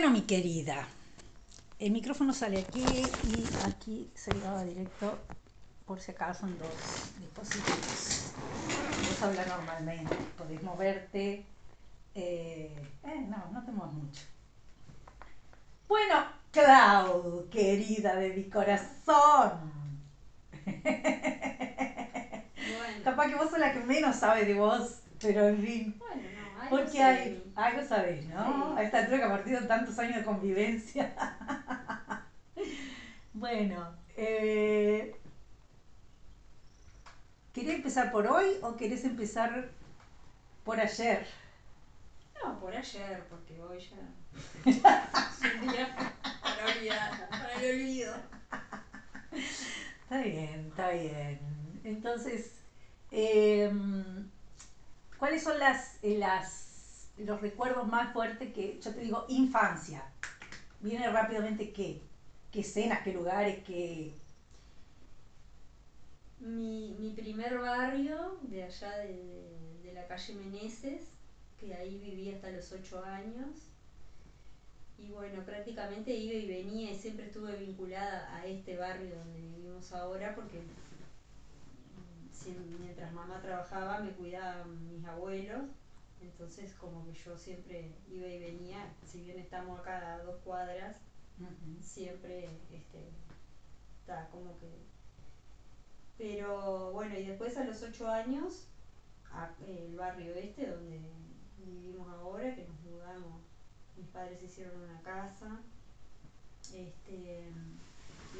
Bueno, mi querida, el micrófono sale aquí y aquí se graba directo por si acaso en dos dispositivos. Puedes hablar normalmente, podés moverte. Eh, eh, no, no te muevas mucho. Bueno, Clau, querida de mi corazón. Bueno, Capaz que vos sos la que menos sabe de vos, pero en fin. bueno, algo Porque hay, algo sabés, ¿no? Sí. A esta altura que ha partido tantos años de convivencia. bueno, eh, ¿querés empezar por hoy o querés empezar por ayer? No, por ayer, porque hoy ya es un día para olvidar, para el olvido. Está bien, está bien. Entonces, em, ¿cuáles son las, eh, las, los recuerdos más fuertes que, yo te digo, infancia? Viene rápidamente qué, qué escenas, qué lugares, qué... Mi, mi primer barrio, de allá de, de la calle Meneses, que ahí viví hasta los ocho años. Y bueno, prácticamente iba y venía y siempre estuve vinculada a este barrio donde vivimos ahora porque mientras mamá trabajaba me cuidaban mis abuelos. Entonces como que yo siempre iba y venía, si bien estamos acá a dos cuadras, siempre este está como que pero bueno y después a los ocho años a- el barrio este donde vivimos ahora que nos mudamos mis padres hicieron una casa este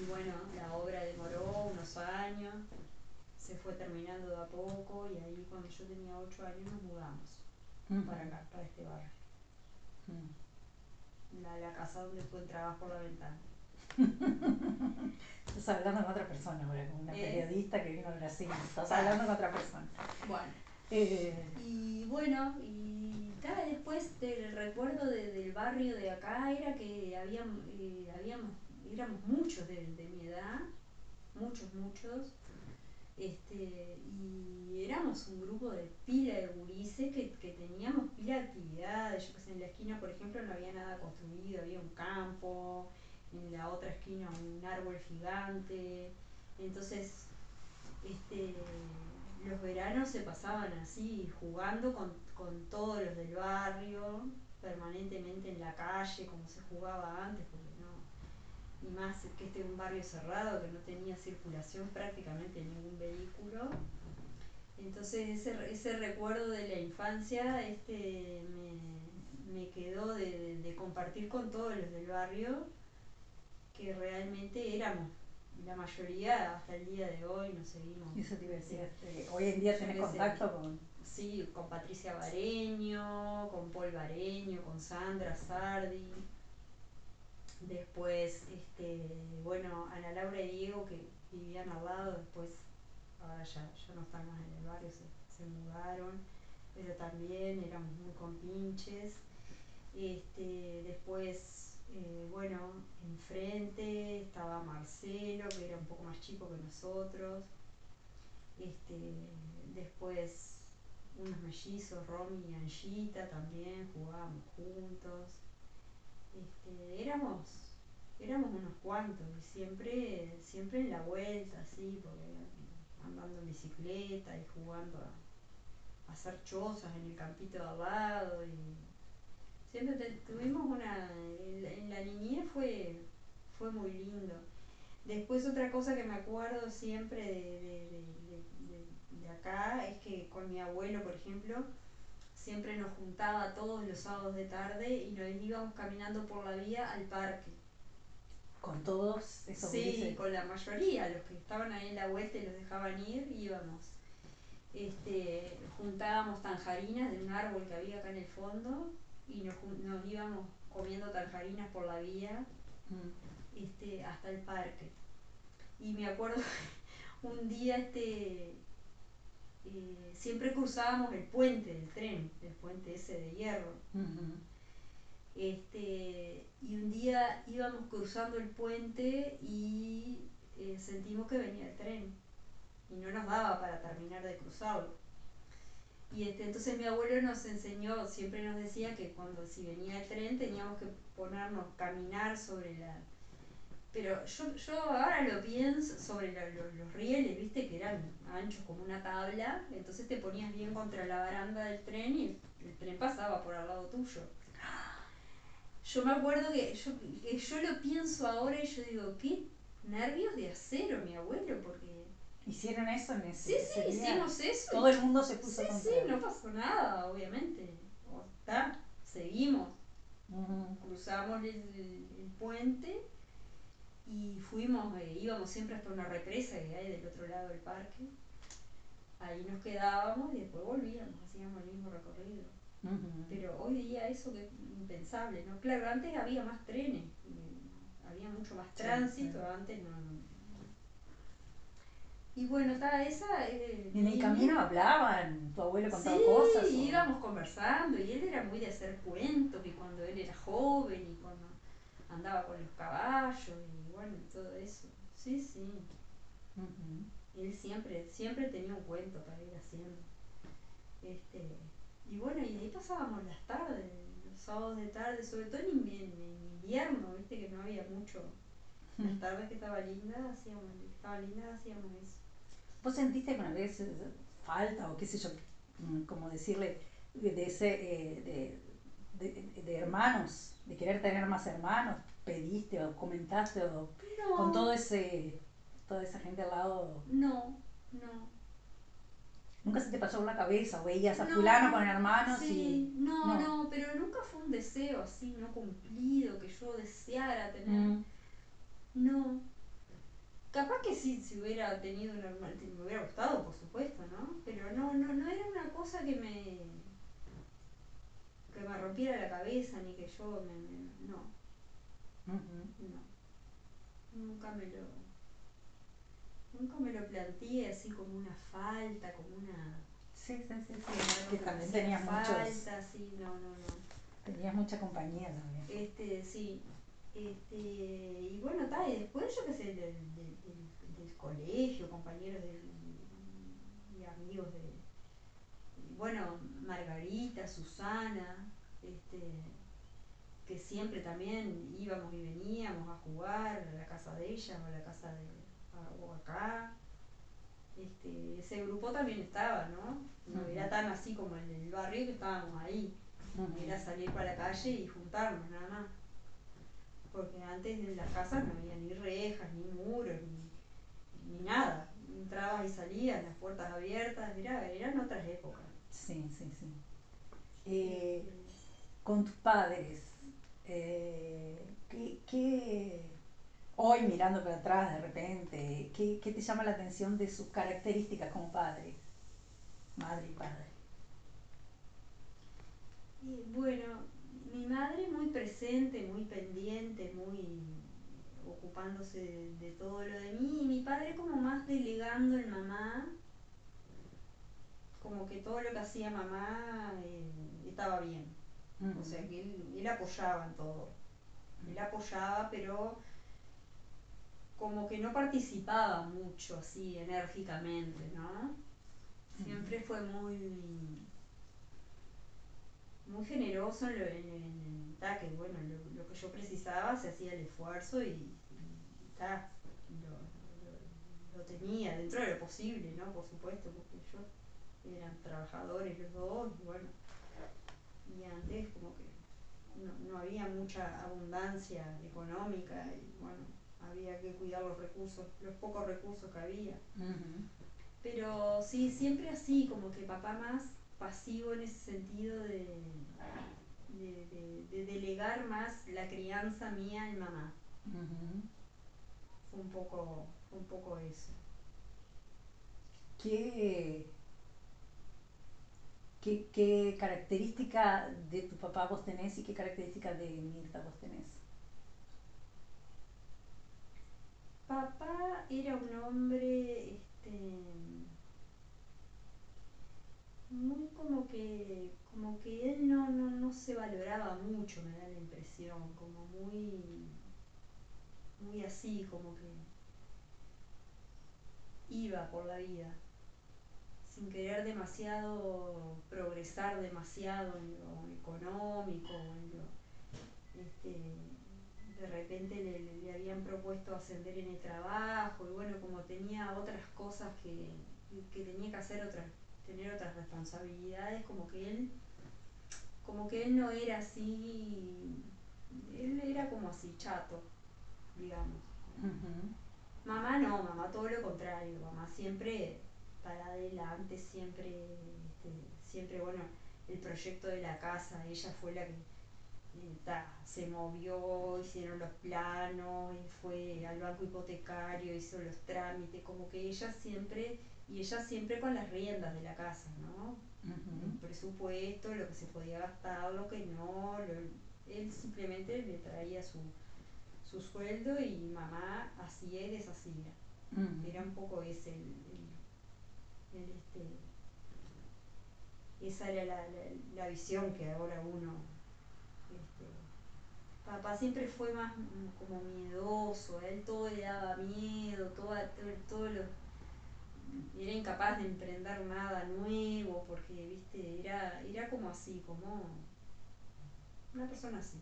y bueno la obra demoró unos años se fue terminando de a poco y ahí cuando yo tenía ocho años nos mudamos para acá para este barrio. La, la casa donde tú entrabas por la ventana. Estás hablando con otra persona ahora, con una Eh. periodista que vino a Brasil. Estás hablando con otra persona. bueno. Eh, Y bueno, y ta, después del recuerdo de- del barrio de acá era que habían, eh, habíamos, éramos muchos de, de mi edad, muchos, muchos, este, y éramos un grupo de pila de gurises que, que teníamos pila de actividades, yo que sé, en la esquina por ejemplo no había nada construido, había un campo, en la otra esquina un árbol gigante, entonces este, los veranos se pasaban así, jugando con, con todos los del barrio, permanentemente en la calle, como se jugaba antes, porque y más que este era un barrio cerrado que no tenía circulación prácticamente ningún vehículo. Entonces ese, ese recuerdo de la infancia este, me, me quedó de, de- de compartir con todos los del barrio, que realmente éramos la mayoría hasta el día de hoy nos seguimos. y eso te iba a decir, este, hoy en día tenés contacto con... Sí, con Patricia Bareño, con Paul Bareño, con Sandra Sardi. Después, este, bueno, Ana Laura y Diego que vivían al lado, después ahora ya, ya no están más en el barrio, se, se mudaron, pero también éramos muy compinches. Este, después, eh, bueno, enfrente estaba Marcelo, que era un poco más chico que nosotros. Este, después unos mellizos, Romy y Angita también, jugábamos juntos. Este, éramos, éramos unos cuantos y siempre, siempre en la vuelta, así, porque andando en bicicleta y jugando a, hacer chozas en el campito de al lado y siempre tuvimos una, en la, niñez fue, fue muy lindo. Después otra cosa que me acuerdo siempre de- de- de- de acá es que con mi abuelo, por ejemplo, siempre nos juntaba todos los sábados de tarde y nos íbamos caminando por la vía al parque. con todos esos Sí, con la mayoría, los que estaban ahí en la vuelta y los dejaban ir, íbamos. Este, juntábamos tanjarinas de un árbol que había acá en el fondo y nos, nos íbamos comiendo tanjarinas por la vía Mm. este, hasta el parque. Y me acuerdo un día este eh, siempre cruzábamos el puente del tren, el puente ese de hierro. Este, y un día íbamos cruzando el puente y eh, sentimos que venía el tren y no nos daba para terminar de cruzarlo. Y este, entonces mi abuelo nos enseñó, siempre nos decía que cuando si venía el tren teníamos que ponernos, caminar sobre la... Pero yo, yo ahora lo pienso sobre los rieles, viste, que eran anchos como una tabla, entonces te ponías bien contra la baranda del tren y el, tren pasaba por al lado tuyo. Yo me acuerdo que yo, que yo lo pienso ahora y yo digo, qué nervios de acero mi abuelo, porque ¿Hicieron eso en ese Sí, sí, hicimos eso. Todo el mundo se puso Sí, sí, no pasó nada, obviamente. está, seguimos. Cruzamos el, puente y fuimos, eh, íbamos siempre hasta una represa que hay del otro lado del parque. Ahí nos quedábamos y después volvíamos, hacíamos el mismo recorrido. Pero hoy día eso que es impensable, ¿no? Claro, antes había más trenes, había mucho más tránsito, antes no y bueno, estaba esa. Eh, en el camino hablaban, tu abuelo contaba cosas. Sí, íbamos conversando y él era muy de hacer cuentos y cuando él era joven y cuando andaba con los caballos y bueno, todo eso. Sí, sí. Él siempre, siempre tenía un cuento para ir haciendo. Este, y bueno, y ahí pasábamos las tardes, los sábados de tarde, sobre todo en, invierno, viste que no había mucho. Las tardes que estaba linda, hacíamos, estaba linda, hacíamos eso. ¿Vos sentiste alguna vez eh, falta o qué sé yo, mm, como decirle, de, ese, eh, de, hermanos, de querer tener más hermanos? ¿Pediste o comentaste o con todo ese, toda esa gente al lado? No, no. ¿Nunca se te pasó por la cabeza o veías a fulano con hermanos sí, y... No, no, no, pero nunca fue un deseo así, no cumplido, que yo deseara tener... Mm. No, Capaz que sí, si hubiera tenido un hermano, me hubiera gustado, por supuesto, ¿no? Pero no, no, no era una cosa que me que me rompiera la cabeza ni que yo me, no. No. Nunca me lo nunca me lo planteé así como una falta, como una Sí, sí, sí, sí. Que también tenías falta, sí, no, no, no. Tenías mucha compañía también. Este, sí, este, y bueno, está, y después yo qué sé, del, colegio, compañeros y amigos de, bueno, Margarita, Susana, este, que siempre también íbamos y veníamos a jugar a la casa de ella o a la casa de o acá. Este, ese grupo también estaba, ¿no? No era tan así como en el barrio que estábamos ahí. Era salir para la calle y juntarnos nada más porque antes en las casas no había ni rejas, ni muros, ni, nada. Entrabas y salías, las puertas abiertas, era, eran otras épocas. Sí, sí, sí. Eh, con tus padres, eh, ¿qué, hoy mirando para atrás de repente, ¿qué, ¿qué, te llama la atención de sus características como padre, madre y padre? bueno, mi madre muy presente, muy pendiente, muy ocupándose de, todo lo de mí, y mi padre como más delegando en mamá, como que todo lo que hacía mamá eh, estaba bien. O sea, que él, apoyaba en todo. Él apoyaba, pero como que no participaba mucho así enérgicamente, ¿no? Siempre fue muy muy generoso en, lo, en, que bueno, lo, que yo precisaba se hacía el esfuerzo y, está lo, tenía dentro de lo posible, ¿no? Por supuesto, porque ellos eran trabajadores los dos y bueno, y antes como que no, no había mucha abundancia económica y bueno, había que cuidar los recursos, los pocos recursos que había. Pero sí, siempre así, como que papá más pasivo en ese sentido de, de, delegar más la crianza mía en mamá. Fue un poco, un poco eso. ¿Qué, qué, qué característica de tu papá vos tenés y qué característica de Mirta vos tenés? Papá era un hombre este, muy como que como que él no, no, no se valoraba mucho, me da la impresión, como muy muy así, como que iba por la vida. Sin querer demasiado progresar demasiado en lo económico, en lo, este, de repente le, habían propuesto ascender en el trabajo y bueno, como tenía otras cosas que, que tenía que hacer otras, tener otras responsabilidades, como que él, como que él no era así, él era como así chato, digamos. Mamá no, mamá todo lo contrario, mamá siempre para adelante, siempre, este, siempre, bueno, el proyecto de la casa, ella fue la que se movió, hicieron los planos, y fue al banco hipotecario, hizo los trámites, como que ella siempre, y ella siempre con las riendas de la casa, ¿no? El presupuesto, lo que se podía gastar, lo que no, él simplemente le traía su, su sueldo y mamá hacía y deshacía. Era un poco ese el, el, este, esa era la, la visión que ahora uno papá siempre fue más como miedoso, a él todo le daba miedo, todo, todo, lo, era incapaz de emprender nada nuevo, porque, viste, era, era como así, como una persona así.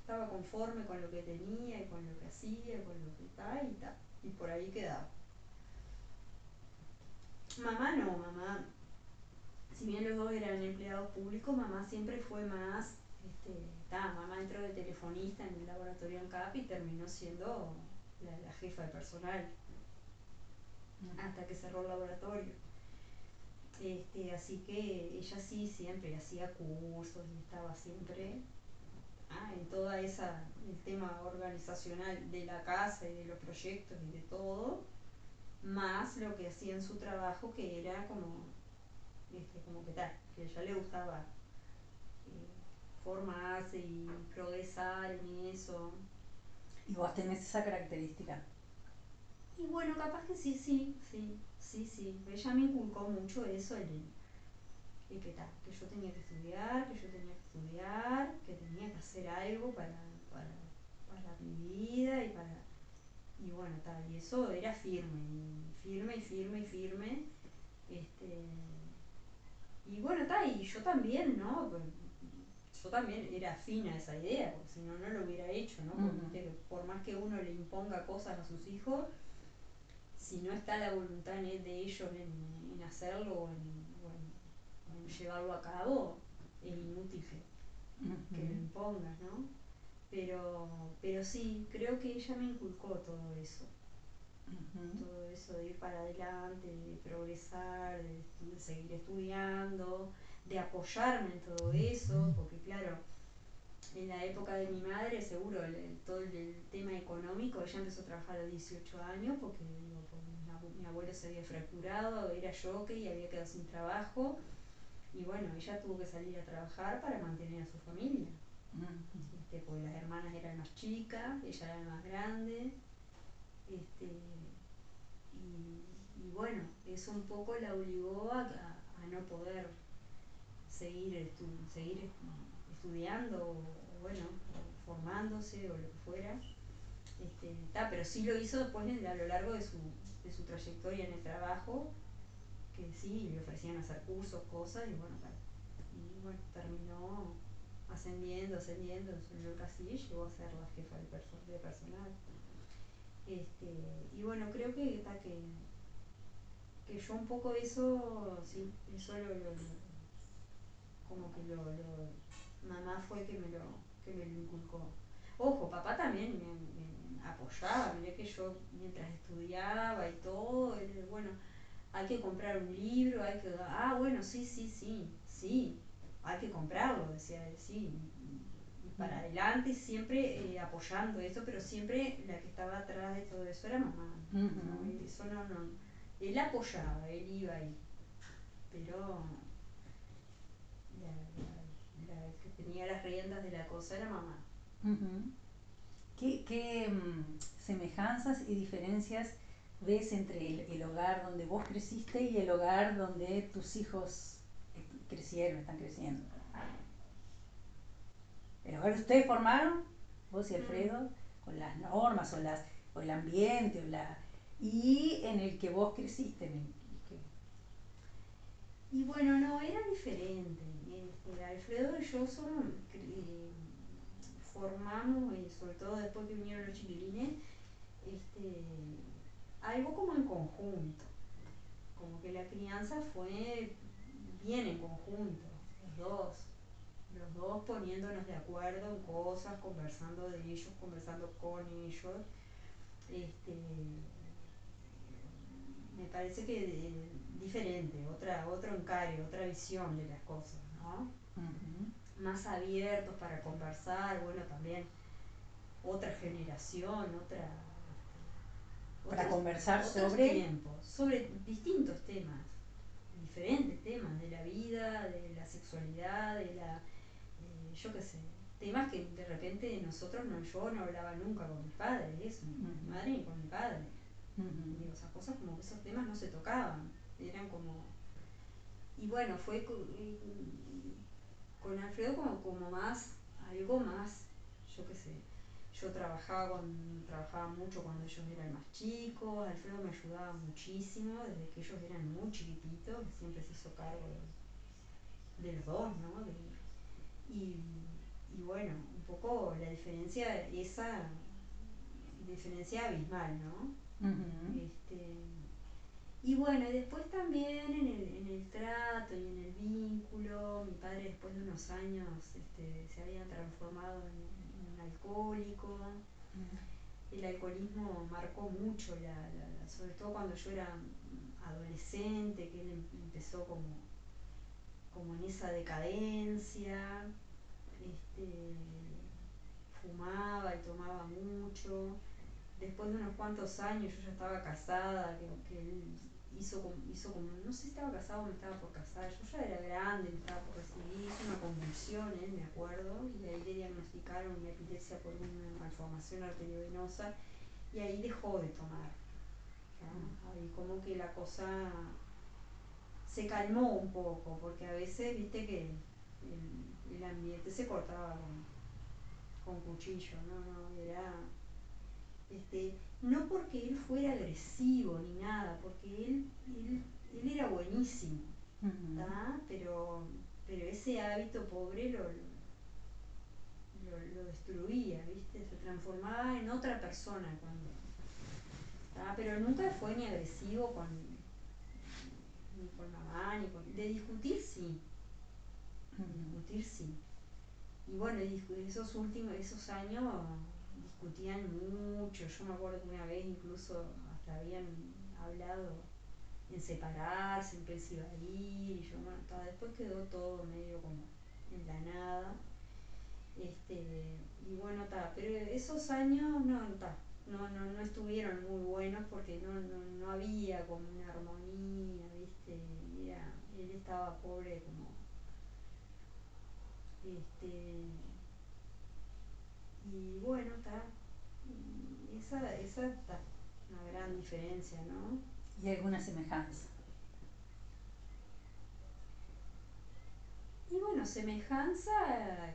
estaba conforme con lo que tenía y con lo que hacía, con lo que está y tal, y por ahí quedaba. Mamá no, mamá, si bien los dos eran empleados públicos, mamá siempre fue más este, mamá entró de telefonista en el laboratorio en CAP y terminó siendo la, jefa de personal hasta que cerró el laboratorio. Este, así que ella sí siempre hacía cursos y estaba siempre ah, en toda esa el tema organizacional de la casa y de los proyectos y de todo, más lo que hacía en su trabajo que era como, este, como que tal, que a ella le gustaba formarse y progresar en eso. ¿Y vos tenés esa característica? Y bueno, capaz que sí, sí, sí, sí, sí. Ella me inculcó mucho eso, el, que, que yo tenía que estudiar, que yo tenía que estudiar, que tenía que hacer algo para, para, para mi vida y para... Y bueno, tal, y eso era firme, y firme y firme y firme. Este, y bueno, tal, y yo también, ¿no? Pues, yo también era afín a esa idea, porque si no, no lo hubiera hecho, ¿no? por más que uno le imponga cosas a sus hijos, si no está la voluntad de ellos en, hacerlo o en, llevarlo a cabo, es inútil que, lo impongas, ¿no? Pero, pero sí, creo que ella me inculcó todo eso. Todo eso de ir para adelante, de progresar, de seguir estudiando, de apoyarme en todo eso, porque claro, en la época de mi madre, seguro, todo el, tema económico, ella empezó a trabajar a los 18 años, porque mi, abuelo se había fracturado, era yo que y había quedado sin trabajo, y bueno, ella tuvo que salir a trabajar para mantener a su familia. Este, porque las hermanas eran más chicas, ella era más grande, este, y, bueno, eso un poco la obligó a no poder seguir, seguir estudiando o, bueno, formándose o lo que fuera. Este, pero sí lo hizo después a lo largo de su, de su trayectoria en el trabajo, que sí, le ofrecían hacer cursos, cosas, y bueno, y bueno terminó ascendiendo, ascendiendo, subió casi y llegó a ser la jefa de, personal. Este, y bueno, creo que, que, que yo un poco eso, sí, eso lo, lo como que lo, lo, mamá fue que me lo, que me lo inculcó. Ojo, papá también me, apoyaba, miré que yo mientras estudiaba y todo, bueno, hay que comprar un libro, hay que, ah, bueno, sí, sí, sí, sí, hay que comprarlo, decía él, sí, y para adelante, siempre eh, apoyando eso, pero siempre la que estaba atrás de todo eso era mamá. Eso no, no, él apoyaba, él iba ahí, pero la, que tenía las riendas de la cosa era mamá. ¿Qué, mm, semejanzas y diferencias ves entre el, hogar donde vos creciste y el hogar donde tus hijos crecieron, están creciendo? Hogar que ustedes formaron, vos y Alfredo, con las normas o, las, o el ambiente, o la, y en el que vos creciste, Y bueno, no, era diferente. Alfredo y yo solo eh, formamos, y sobre todo después que vinieron los chiquilines, este, algo como en conjunto. Como que la crianza fue bien en conjunto, los dos. Los dos poniéndonos de acuerdo en cosas, conversando de ellos, conversando con ellos. Este, me parece que diferente, otra, otro encare, otra visión de las cosas, ¿no? Más abiertos para conversar, bueno, también otra generación, otra... Para conversar sobre... Tiempos, sobre distintos temas, diferentes temas de la vida, de la sexualidad, de la... Eh, yo qué sé, temas que de repente nosotros, no, yo no hablaba nunca con mis padres, eso, ni con mi madre ni con mi padre. Digo, esas cosas como que esos temas no se tocaban, eran como... Y bueno, fue con, con Alfredo como, como más, algo más, yo qué sé, yo trabajaba, con, trabajaba mucho cuando ellos eran más chicos, Alfredo me ayudaba muchísimo desde que ellos eran muy chiquititos, siempre se hizo cargo de, los dos, ¿no? y, y bueno, un poco la diferencia, esa diferencia abismal, ¿no? este, y bueno, y después también en el, en el trato y en el vínculo, mi padre después de unos años este, se había transformado en, alcohólico. El alcoholismo marcó mucho, la, sobre todo cuando yo era adolescente, que él em, empezó como, como en esa decadencia, este, fumaba y tomaba mucho después de unos cuantos años, yo ya estaba casada, que, él hizo como, hizo como, no sé si estaba casado o me estaba por casar, yo ya era grande, me estaba por recibir, hizo una convulsión, él me acuerdo, y ahí le diagnosticaron una epilepsia por una malformación arteriovenosa, y ahí dejó de tomar. Ahí como que la cosa se calmó un poco, porque a veces, viste que el, el ambiente se cortaba con, con cuchillo, no, no, era este, no porque él fuera agresivo ni nada, porque él, él, era buenísimo, pero, pero ese hábito pobre lo, lo, destruía, ¿viste? Se transformaba en otra persona cuando. Pero nunca fue ni agresivo con, ni con mamá, ni con. De discutir sí. discutir sí. Y bueno, esos últimos, esos años discutían mucho. Yo me acuerdo que una vez incluso hasta habían hablado en separarse, en que y yo, bueno, después quedó todo medio como en la nada. Este, y bueno, está, pero esos años no, no, no, no estuvieron muy buenos porque no, no, no había como una armonía, ¿viste? Era, él estaba pobre como este bueno, está. Esa, esa está una gran diferencia, ¿no? ¿Y alguna semejanza? Y bueno, semejanza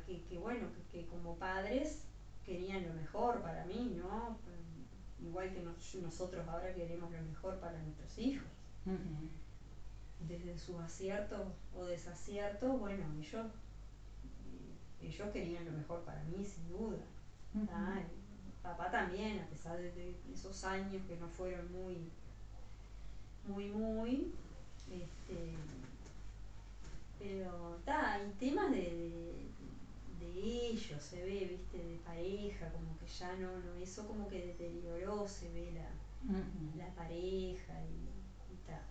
que, que bueno, que, como padres querían lo mejor para mí, ¿no? Igual que nosotros ahora queremos lo mejor para nuestros hijos. Desde sus aciertos o desaciertos, bueno, ellos, ellos querían lo mejor para mí, sin duda papá también, a pesar de, esos años que no fueron muy, muy, muy, este, pero está, hay temas de, ellos, se ve, viste, de pareja, como que ya no, no eso como que deterioró, se ve la, la pareja y, tal.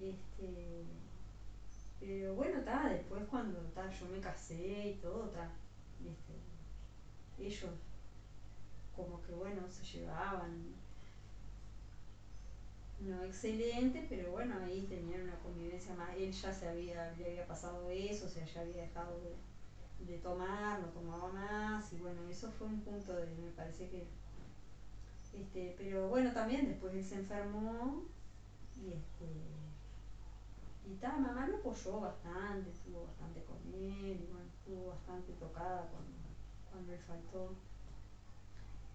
Este, pero bueno, está, después cuando ta, yo me casé y todo, está, este, ellos como que bueno, se llevaban. No excelente, pero bueno, ahí tenían una convivencia más, él ya se había, le había pasado eso, o sea, ya había dejado de, tomar, no tomaba más, y bueno, eso fue un punto de, me parece que, este, pero bueno, también después él se enfermó, y este, y tal, mamá lo apoyó bastante, estuvo bastante con él, bueno, estuvo bastante tocada cuando, cuando él faltó.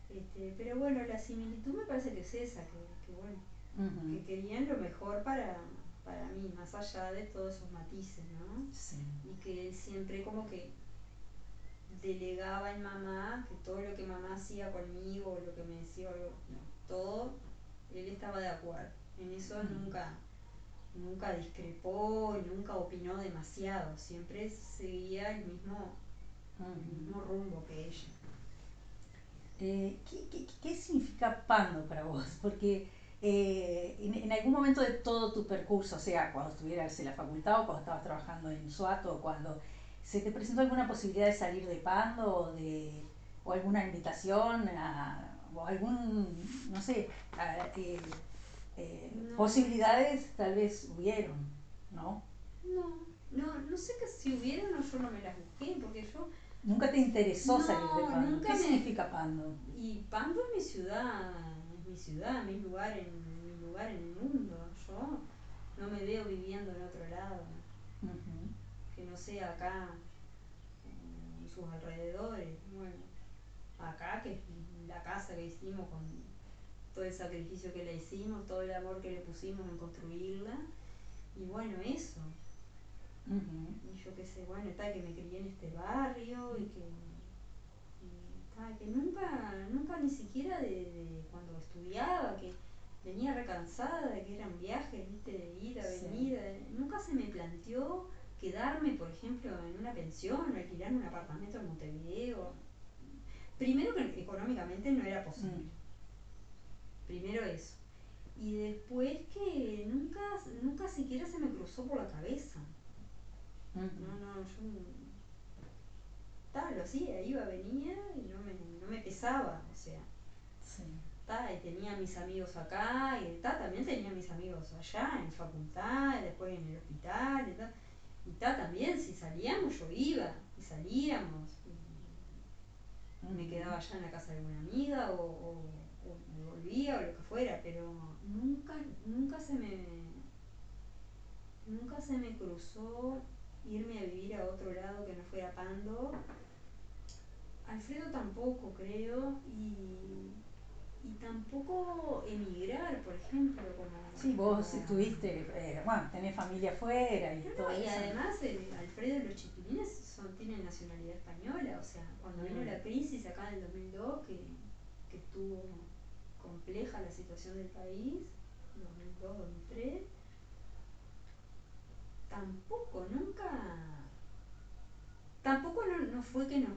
Este, pero bueno, la similitud me parece que es esa, que, bueno, que querían lo mejor para, para mí, más allá de todos esos matices, ¿no? Sí. Y que él siempre como que delegaba en mamá, que todo lo que mamá hacía conmigo, lo que me decía, todo, él estaba de acuerdo. En eso nunca, nunca discrepó y nunca opinó demasiado, siempre seguía el mismo, el Ujú. mismo rumbo que ella. Eh, ¿qué, qué, qué significa Pando para vos? Porque eh, en, en algún momento de todo tu percurso, o sea, cuando estuvieras en la facultad o cuando estabas trabajando en Suato o cuando se te presentó alguna posibilidad de salir de Pando o, de, o alguna invitación a, o algún, no sé, a- eh, eh, No. posibilidades tal vez hubieron, ¿no? No, no, no sé que si hubieran o yo no me las busqué, porque yo Nunca te interesó No, salir de Pando. nunca ¿Qué me- significa Pando? Y Pando es mi ciudad, es mi ciudad, mi lugar en, mi lugar en el mundo. Yo no me veo viviendo en otro lado, que no sea acá, en sus alrededores. Bueno, acá que es la casa que hicimos con todo el sacrificio que le hicimos, todo el amor que le pusimos en construirla. Y bueno, eso. Y yo qué sé, bueno, está que me crié en este barrio y que, y, ta, que nunca, nunca ni siquiera de, de cuando estudiaba, que venía recansada de que eran viajes, viste, de ida, Sí. venida, nunca se me planteó quedarme, por ejemplo, en una pensión o alquilar un apartamento en Montevideo. Primero que económicamente no era posible. Mm. Primero eso. Y después que nunca, nunca siquiera se me cruzó por la cabeza. No, no, yo ta, lo hacía, iba, venía y no me, no me pesaba, o sea, Sí. ta, y tenía mis amigos acá, y ta, también tenía mis amigos allá, en facultad, después en el hospital, y ta, y ta, también, si salíamos yo iba, y salíamos, y me quedaba allá en la casa de alguna amiga, o, o, o me volvía, o lo que fuera, pero nunca, nunca se me, nunca se me cruzó irme a vivir a otro lado que no fuera Pando. Alfredo tampoco, creo, y, y tampoco emigrar, por ejemplo, como... Sí, vos como- estuviste, eh, bueno, tenés familia afuera y No, todo y eso. además eh, Alfredo y los chiquilines son, tienen nacionalidad española, o sea, cuando vino Mm. la crisis acá en el 2002, que, que estuvo compleja la situación del país, 2002-2003, tampoco, nunca, tampoco no, no fue que nos,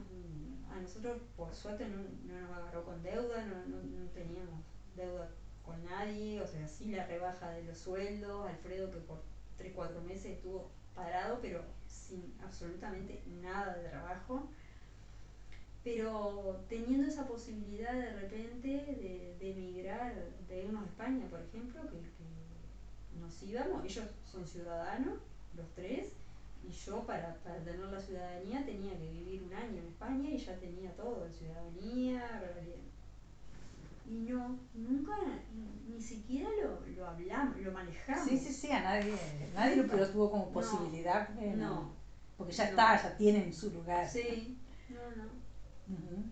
a nosotros por suerte no, no nos agarró con deuda, no, teníamos deuda con nadie, o sea, sí la rebaja de los sueldos, Alfredo que por 3, 4 meses estuvo parado, pero sin absolutamente nada de trabajo. Pero teniendo esa posibilidad de repente de, de emigrar, de irnos a España, por ejemplo, que nos íbamos, ellos son ciudadanos, los tres, y yo para, para tener la ciudadanía tenía que vivir un año en España y ya tenía todo, ciudadanía, eh, y no, nunca, ni siquiera lo, lo hablamos, lo manejamos. Sí, sí, sí, a nadie, nadie lo, tuvo como No, posibilidad. eh, No, Porque ya no. está, ya tienen su lugar. sí, no, no, Ujú.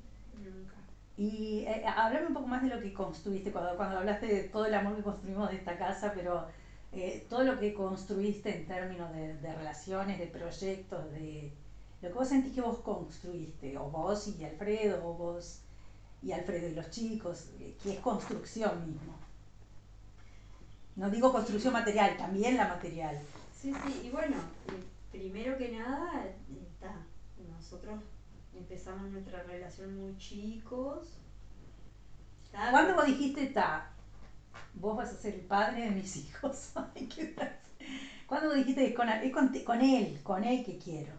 nunca. Y eh, háblame un poco más de lo que construiste, cuando, cuando hablaste de todo el amor que construimos de esta casa, pero eh, todo lo que construiste en términos de, de relaciones, de proyectos, de lo que vos sentís que vos construiste, o vos y Alfredo, o vos y Alfredo y los chicos, eh, que es construcción mismo. No digo construcción material, también la material. Sí, sí, y bueno, eh, primero que nada, está, nosotros empezamos nuestra relación muy chicos. ¿Cuándo vos dijiste, ta, vos vas a ser el padre de mis hijos? ¿Cuándo dijiste, es con, es con, él, con él que quiero?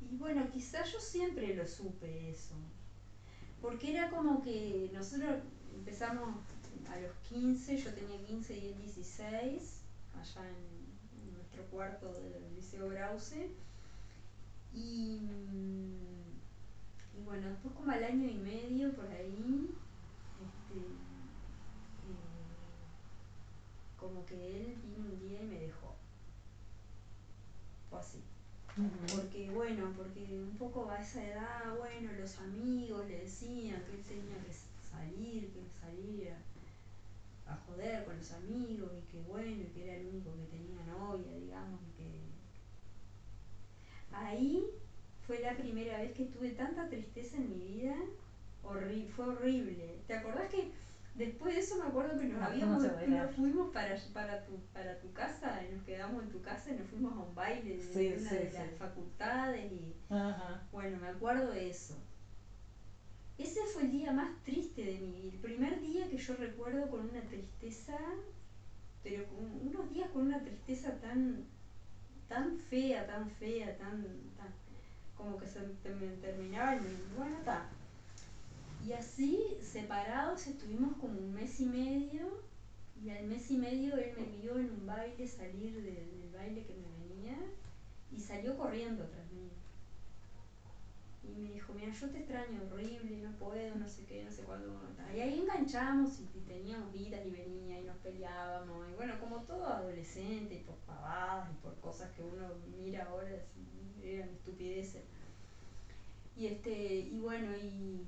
Y bueno, quizás yo siempre lo supe eso. Porque era como que nosotros empezamos a los 15, yo tenía 15 y él 16, allá en, en nuestro cuarto del Liceo Brause. Y, y bueno, después como al año y medio por ahí, este, eh, como que él vino un día y me dejó. Fue así. Porque, bueno, porque un poco a esa edad, bueno, los amigos le decían que él tenía que salir, que salir a joder con los amigos y que bueno, y que era el único que tenía novia, digamos, y que ahí fue la primera vez que tuve tanta tristeza en mi vida, horrible, fue horrible. ¿Te acordás que después de eso me acuerdo que nos, habíamos, nos fuimos para, para, tu, para tu casa, y nos quedamos en tu casa y nos fuimos a un baile de, una de las facultades y bueno, me acuerdo de eso. Ese fue el día más triste de mi vida, el primer día que yo recuerdo con una tristeza, pero con unos días con una tristeza tan, tan fea, tan fea, tan, tan como que se terminaba el bueno, está. Y así, separados, estuvimos como un mes y medio, y al mes y medio él me vio en un baile salir del baile que me venía, y salió corriendo tras mí y me dijo, mira, yo te extraño horrible, no puedo, no sé qué, no sé cuándo. Y ahí enganchamos y, teníamos vidas y venía y nos peleábamos. Y bueno, como todo adolescente, y por pavadas y por cosas que uno mira ahora, eran estupideces. Y este, y bueno, y.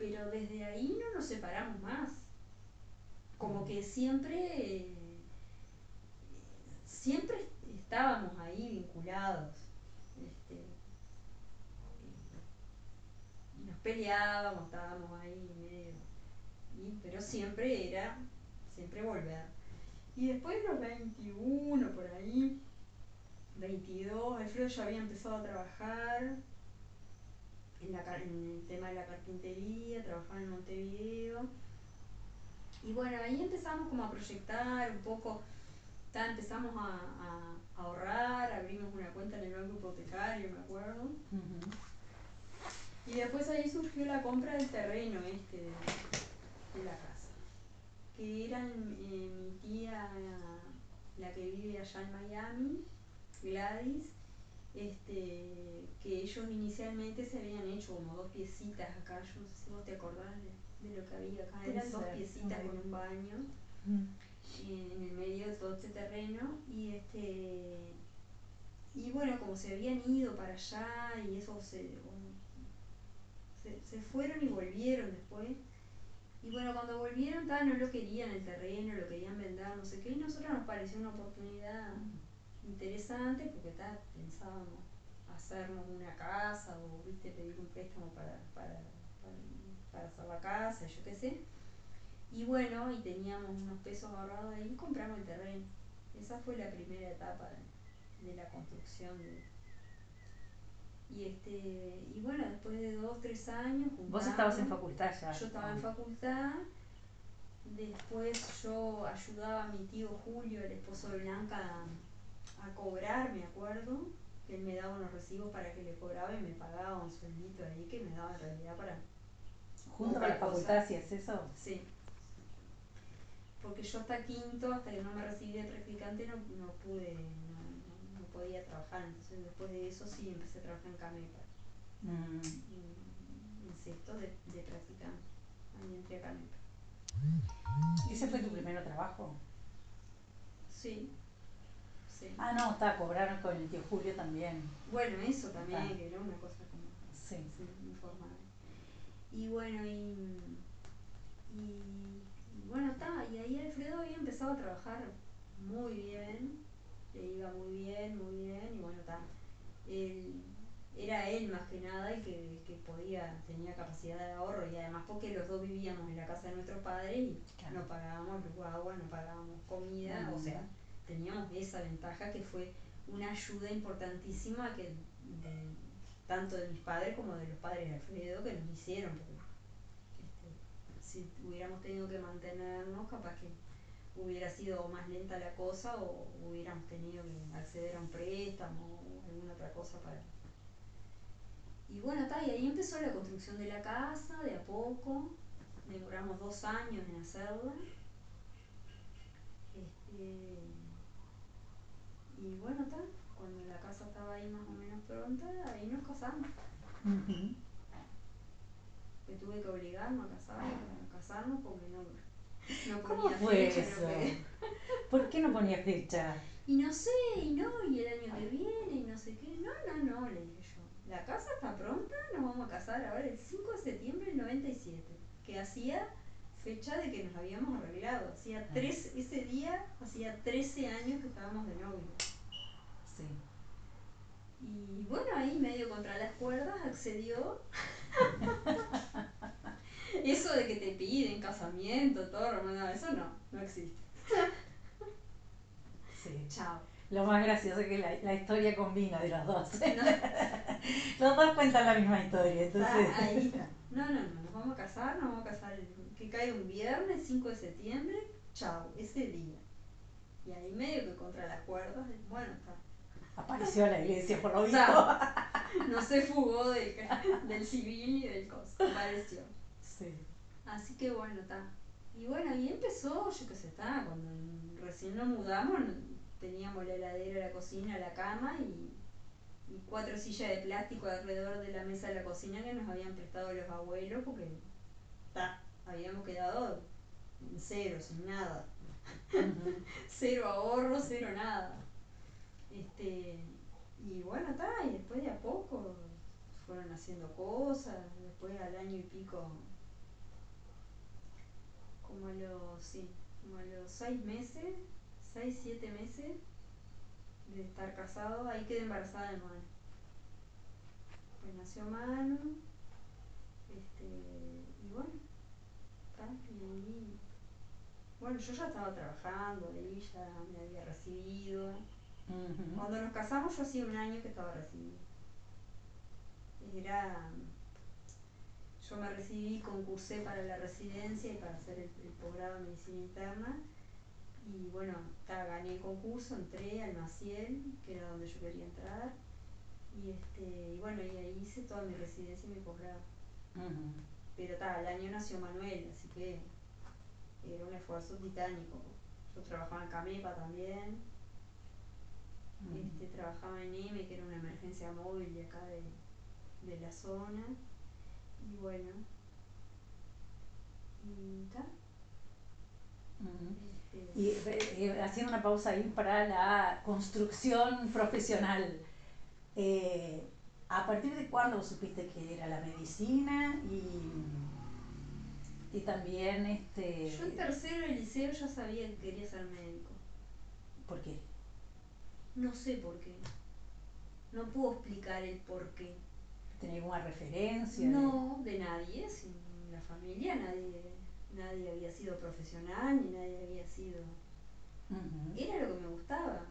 Pero desde ahí no nos separamos más. Como que siempre. Siempre estábamos ahí vinculados. Este, peleábamos, estábamos ahí medio, pero siempre era, siempre volver. Y después los 21 por ahí, 22, Alfredo ya había empezado a trabajar en, la, en el tema de la carpintería, trabajaba en Montevideo. Y bueno, ahí empezamos como a proyectar un poco, empezamos a, ahorrar, abrimos una cuenta en el banco hipotecario, me acuerdo. Y después ahí surgió la compra del terreno este de, la casa. Que era eh, mi tía, la que vive allá en Miami, Gladys, este, que ellos inicialmente se habían hecho como dos piecitas acá, yo no sé si vos te acordás de, lo que había acá, eran dos piecitas con un baño mm. en el medio de todo este terreno y este y bueno como se habían ido para allá y eso se se, fueron y volvieron después. Y bueno, cuando volvieron, tal, no lo querían el terreno, lo querían vender, no sé qué, y nosotros nos pareció una oportunidad interesante porque pensábamos hacernos una casa o viste pedir un préstamo para, para, para, hacer la casa, yo qué sé. Y bueno, y teníamos unos pesos ahorrados ahí y compramos el terreno. Esa fue la primera etapa de la construcción de, y, este, y bueno, después de dos, tres años... Vos estabas en facultad ya. Yo estaba en facultad. Después yo ayudaba a mi tío Julio, el esposo de Blanca, a, cobrar, me acuerdo. Que él me daba unos recibos para que le cobraba y me pagaba un sueldito ahí que me daba en realidad para... ¿Junto con la facultad hacías eso? Sí. Porque yo hasta quinto, hasta que no me recibí de practicante, no, no pude podía trabajar, entonces después de eso sí empecé a trabajar en Camepa. Mm. En, sexto de, de practicante, ahí entré a Camepa. ¿Ese fue tu primer trabajo? Sí. Sí. Ah, no, está, cobraron con el tío Julio también. Bueno, eso también, que era una cosa como sí. informal. Y bueno, y, y, y bueno, está, y ahí Alfredo había empezado a trabajar muy bien le iba muy bien, muy bien, y bueno, era él más que nada el que, que, podía, tenía capacidad de ahorro y además porque los dos vivíamos en la casa de nuestros padres y no pagábamos agua, no pagábamos comida, o sea, teníamos esa ventaja que fue una ayuda importantísima que tanto de mis padres como de los padres de Alfredo que nos hicieron, este, si hubiéramos tenido que mantenernos, capaz que hubiera sido más lenta la cosa o hubiéramos tenido que acceder a un préstamo o alguna otra cosa para... Y bueno, está, y ahí empezó la construcción de la casa, de a poco, demoramos dos años en hacerla. Este, y bueno, está, cuando la casa estaba ahí más o menos pronta, ahí nos casamos. que tuve que obligarnos a casarnos, a casarnos porque no no ¿Cómo fue eso? ¿Por qué no ponía fecha? Y no sé, y no, y el año que viene, y no sé qué. No, no, no, le dije yo. La casa está pronta, nos vamos a casar ahora el 5 de septiembre del 97, que hacía fecha de que nos habíamos arreglado. Hacía tres, ese día hacía 13 años que estábamos de novio. Sí. Y bueno, ahí medio contra las cuerdas accedió. eso de que te piden casamiento, todo, no, eso no, no existe. Sí. Chao. Lo más gracioso es que la, la historia combina de los dos. los dos cuentan la misma historia, entonces. Ah, ahí está. No, no, no, nos vamos a casar, nos vamos a casar el- que cae un viernes, 5 de septiembre, chao, ese día. Y ahí medio que contra las cuerdas, bueno, está. Apareció la iglesia, por lo visto. No se fugó del, del civil ni del costo, apareció. Sí. Así que bueno, está. Y bueno, ahí empezó, yo qué sé, está, cuando recién nos mudamos, teníamos la heladera, la cocina, la cama y, y cuatro sillas de plástico alrededor de la mesa de la cocina que nos habían prestado los abuelos porque está, habíamos quedado en cero, sin nada. Cero ahorro, cero nada. Este, y bueno, está, y después de a poco fueron haciendo cosas, después al año y pico, como a los, sí, como a los seis meses, seis, siete meses de estar casado, ahí quedé embarazada de Manu. Pues nació Manu, este, y bueno, ahí bueno, yo ya estaba trabajando ahí, ya me había recibido. Cuando nos casamos yo hacía un año que estaba recibida. Era, yo me recibí, concursé para la residencia y para hacer el, el posgrado en medicina interna. Y bueno, ta, gané el concurso, entré al Maciel, que era donde yo quería entrar. Y, este, y bueno, y ahí hice toda mi residencia y mi posgrado. Pero ta, al año nació Manuel, así que era un esfuerzo titánico. Yo trabajaba en Camepa también, este, trabajaba en M, que era una emergencia móvil de acá de, de la zona. Y bueno, y Ujú. este, Y eh, eh, haciendo una pausa ahí para la construcción profesional. Eh, ¿A partir de cuándo supiste que era la medicina y, y también este yo en tercero de liceo ya sabía que quería ser médico. por qué? No sé por qué. No puedo explicar el por qué. ¿Tenía alguna referencia? No, de nadie, sin la familia, nadie, nadie había sido profesional, ni nadie había sido. Ujú. Era lo que me gustaba.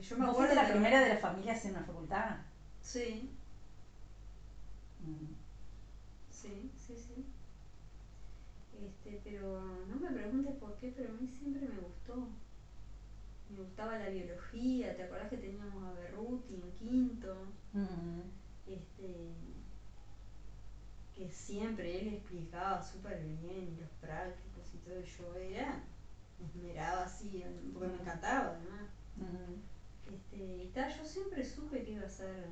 Yo me ¿Vos acuerdo fuiste la que- primera de la familia a hacer una facultad? Sí, Mm. sí, sí, sí. Este, pero no me preguntes por qué, pero a mí siempre me gustó. Me gustaba la biología, ¿te acordás que teníamos a Berruti en quinto? Este que siempre él explicaba súper bien y los prácticos y todo, yo era, me esmeraba así, porque me encantaba además. Este, tal, yo siempre supe que iba a hacer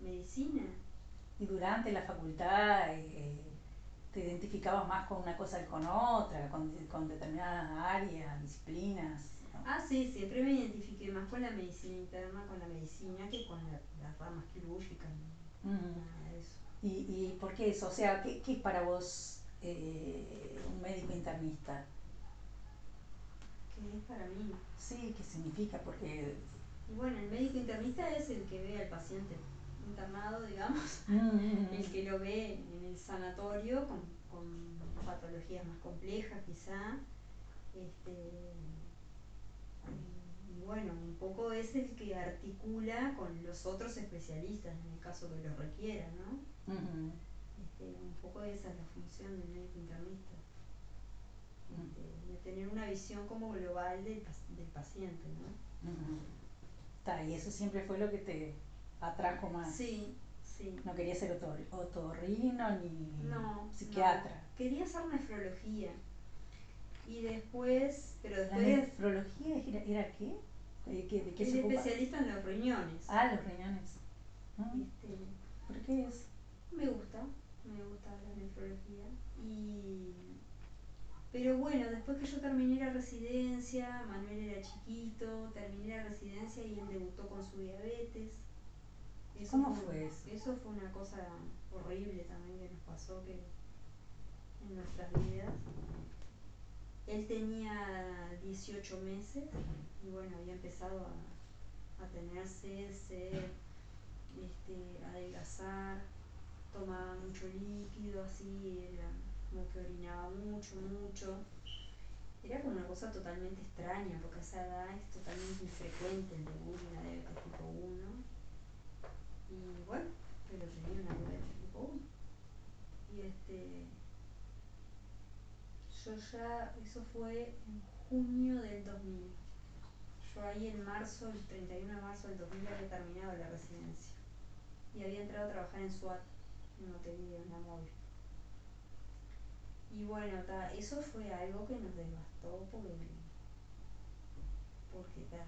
medicina. Y durante la facultad eh, te identificabas más con una cosa que con otra, con, con determinadas áreas, disciplinas. ¿no? Ah, sí, siempre me identifiqué más con la medicina interna, con la medicina, que con la- las ramas quirúrgicas, nada de eso. ¿Y, ¿Y por qué eso? O sea, ¿qué, qué es para vos eh, un médico internista? Que es para mí. Sí, ¿qué significa? Porque... Y bueno, el médico internista es el que ve al paciente internado, digamos, Mm, el que lo ve en el sanatorio con, con patologías más complejas quizá. Este, y, bueno, un poco es el que articula con los otros especialistas en el caso que los requieran, ¿no? Este, un poco esa es la función del médico internista. Este, de tener una visión como global del, del paciente, ¿no? Y eso siempre fue lo que te atrajo más. Sí, sí. No querías ser otor- otorrino ni No, psiquiatra. no. Quería hacer nefrología. Y después, pero ¿La después nefrología era, era qué? ¿De qué, de qué es se especialista en los riñones. Ah, los riñones. Mm, Este, ¿Por qué es? me gusta, me gusta la nefrología. Y pero bueno, después que yo terminé la residencia, Manuel era chiquito, terminé la residencia y él debutó con su diabetes. ¿Cómo fue eso? Eso fue una cosa horrible también que nos pasó, que en nuestras vidas. Él tenía 18 meses y bueno, había empezado a, a tener sed, sed, este, adelgazar, tomaba mucho líquido, así, era como que orinaba mucho, mucho. Era como una cosa totalmente extraña, porque esa edad es totalmente infrecuente el de una diabetes tipo 1. Y bueno, pero tenía una diabetes tipo 1. Y este, yo ya, eso fue en junio del 2000. Yo ahí en marzo, el 31 de marzo del 2000 había terminado la residencia. Y había entrado a trabajar en SWAT, en Montevideo, en la móvil. Y bueno, ta, eso fue algo que nos devastó porque, porque ta,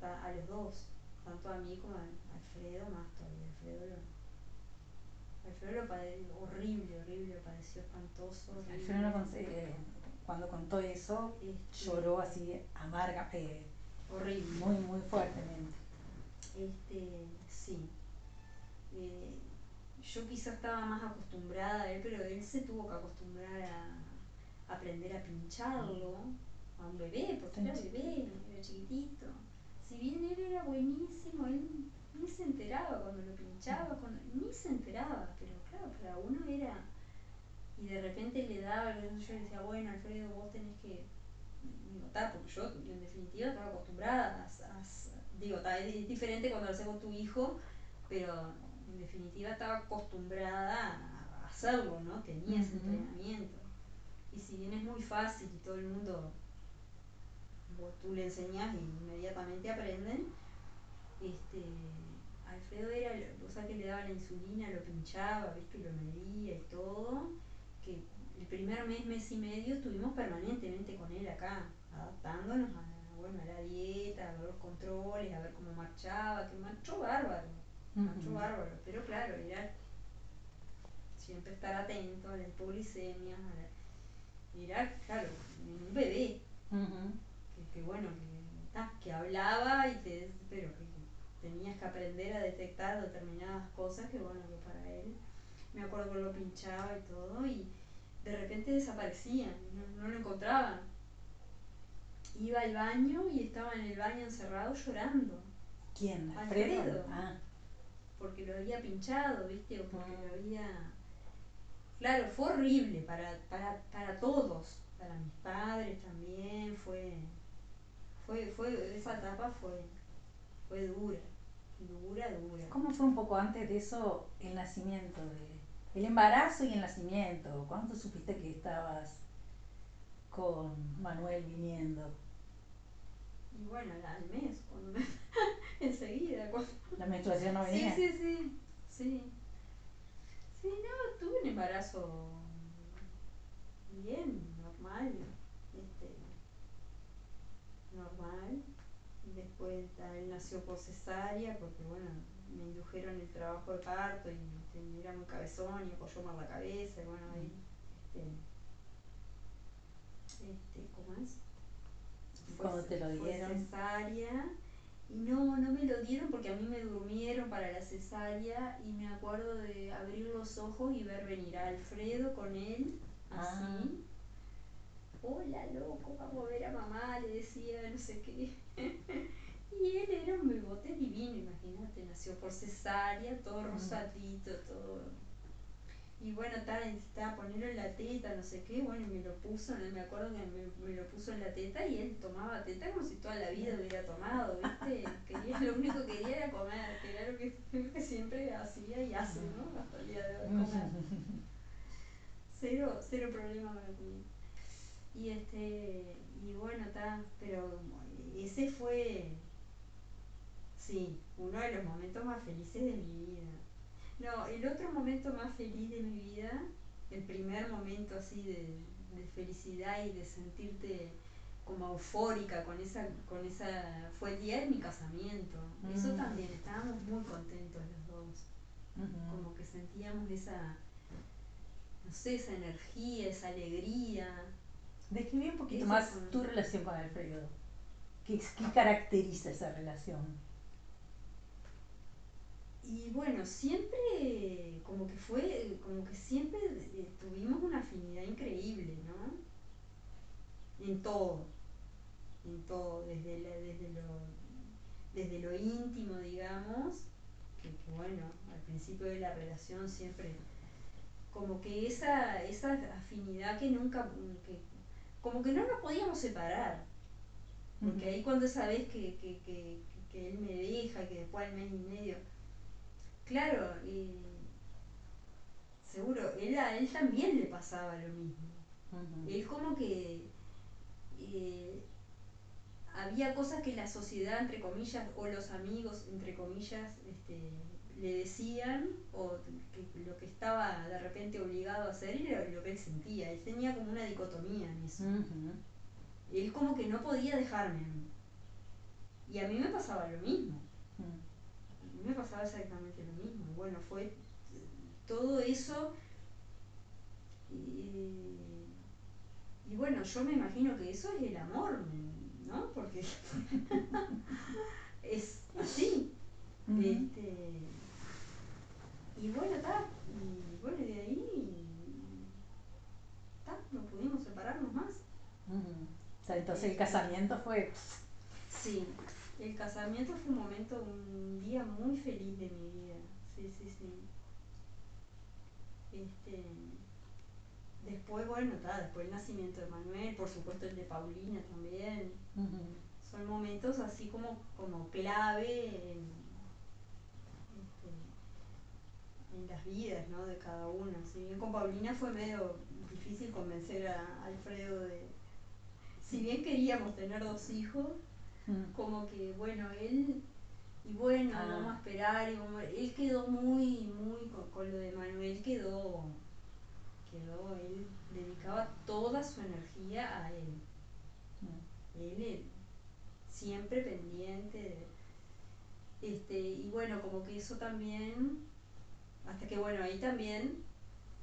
ta, a los dos, tanto a mí como a Alfredo, más todavía. Alfredo lo, Alfredo lo padeció horrible, horrible, lo padeció espantoso. horrible. Alfredo no eh, cuando contó eso, Este, lloró así amarga, eh, Horrible. muy, muy fuertemente. Este, sí. Eh, yo quizá estaba más acostumbrada a él, pero él se tuvo que acostumbrar a, a aprender a pincharlo a un bebé, porque era bebé, era chiquitito. Si bien él era buenísimo, él ni se enteraba cuando lo pinchaba, cuando, ni se enteraba, pero claro, para uno era... Y de repente le daba, yo le decía, bueno, Alfredo, vos tenés que digo, ta, porque yo en definitiva estaba acostumbrada a, a- digo, ta, es, es diferente cuando lo haces con tu hijo, pero en definitiva estaba acostumbrada a, hacerlo, ¿no? Tenía ese entrenamiento. Y si bien es muy fácil y todo el mundo, vos tú le enseñas y inmediatamente aprenden, este, Alfredo era, o sea que le daba la insulina, lo pinchaba, viste, lo medía y todo, que el primer mes, mes y medio estuvimos permanentemente con él acá, adaptándonos a, bueno, a la dieta, a ver los controles, a ver cómo marchaba, que marchó bárbaro, Ujú. bárbaro, pero claro, era siempre estar atento a la hipoglicemia, a la- era, claro, un bebé, que, que bueno, que, hablaba y te, pero que tenías que aprender a detectar determinadas cosas que bueno, que para él, me acuerdo que lo pinchaba y todo, y de repente desaparecían, no, no lo encontraban. Iba al baño y estaba en el baño encerrado llorando, ¿Quién? ¿Alfredo? Alfredo. Ah, porque lo había pinchado, ¿viste? O porque Ah. lo había... Claro, fue horrible para, para, para todos, para mis padres también, fue, fue, fue, esa etapa fue, fue dura, dura, dura. ¿Cómo fue un poco antes de eso el nacimiento? De, el embarazo y el nacimiento. ¿Cuándo supiste que estabas con Manuel viniendo? Y bueno, al mes, cuando me, enseguida, cuando, La menstruación no sí, venía. sí, sí, sí. Sí, no, tuve un embarazo bien, normal, este, normal. Después él nació por cesárea porque, bueno, me indujeron el trabajo de parto y te- era muy cabezón y apoyó mal la cabeza y bueno, ahí, este, este, ¿cómo es? Ce- te lo fue dieron. cesárea y no, no me lo dieron porque a mí me durmieron para la cesárea y me acuerdo de abrir los ojos y ver venir a Alfredo con él, Ah. así. Hola loco, vamos a ver a mamá, le decía, no sé qué. y él era un bebote divino, imagínate, nació por cesárea, todo Mm. rosadito, todo. Y bueno, estaba, necesitaba ponerlo en la teta, no sé qué, bueno, y me lo puso, no me acuerdo que me, me lo puso en la teta y él tomaba teta como si toda la vida hubiera tomado, ¿viste? Quería, lo único que quería era comer, que era lo que, que siempre hacía y hace, ¿no? Hasta el día de hoy, comer. Cero, cero problema la comida. Y este, y bueno, está, pero ese fue, sí, uno de los momentos más felices de mi vida. No, el otro momento más feliz de mi vida, el primer momento así de, de felicidad y de sentirte como eufórica con esa, con esa, fue el día de mi casamiento. Eso Mm. también, estábamos muy contentos los dos como que sentíamos esa, no sé, esa energía, esa alegría. Describí un poquito más tu relación con Alfredo. ¿Qué, qué caracteriza esa relación? Y bueno, siempre, como que fue, como que siempre tuvimos una afinidad increíble, ¿no? En todo, en todo, desde, desde, lo, desde lo íntimo, digamos, que, bueno, al principio de la relación siempre, como que esa, esa afinidad que nunca, que, como que no nos podíamos separar, porque ahí cuando sabes que, que, que, que él me deja, que después al mes y medio, Claro, y seguro, él a él también le pasaba lo mismo. Él como que eh, había cosas que la sociedad, entre comillas, o los amigos, entre comillas, este, le decían, o que lo que estaba de repente obligado a hacer era lo que él sentía. Él tenía como una dicotomía en eso. Él como que no podía dejarme a mí. Y a mí me pasaba lo mismo me pasaba exactamente lo mismo. Bueno, fue todo eso. Y, bueno, yo me imagino que eso es el amor, ¿no? Porque es así. este, y bueno, está. Y bueno, de ahí no pudimos separarnos más. entonces el casamiento fue... Sí, el casamiento fue un momento, un día muy feliz de mi vida. Sí, sí, sí. Este, después, bueno, después el nacimiento de Manuel, por supuesto el de Paulina también. Son momentos así como, como clave en, este, en las vidas ¿no? de cada uno. Si bien con Paulina fue medio difícil convencer a Alfredo de... Si bien queríamos tener dos hijos, como que, bueno, él, y bueno, ah. vamos a esperar, y él quedó muy, muy, con, lo de Manuel quedó, quedó, él dedicaba toda su energía a él. Él, siempre pendiente este, y bueno, como que eso también, hasta que bueno, ahí también,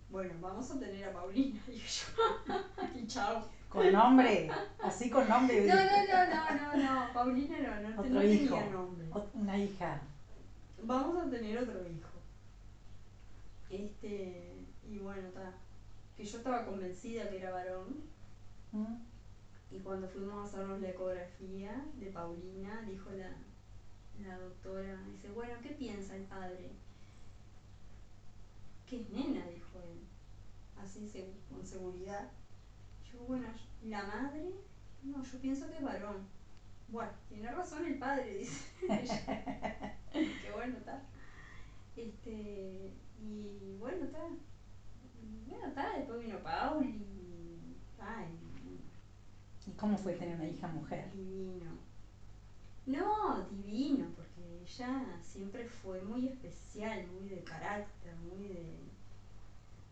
bueno, vamos a tener a Paulina y yo, y chao. Con nombre, así con nombre. No, no, no, no, no, no, Paulina no, no, otro hijo, tenía nombre. Una hija. Vamos a tener otro hijo. Este, y bueno, está. Que yo estaba convencida que era varón. ¿Mm? Y cuando fuimos a hacernos la ecografía de Paulina, dijo la, la doctora, dice, bueno, ¿qué piensa el padre? Que es nena, dijo él. Así con seguridad bueno, la madre, no, yo pienso que es varón. Bueno, tiene razón el padre, dice Qué bueno, está. Este, y bueno, está. Bueno, está, después vino Paul y, y, cómo fue tener una hija mujer? Divino. No, divino, porque ella siempre fue muy especial, muy de carácter, muy de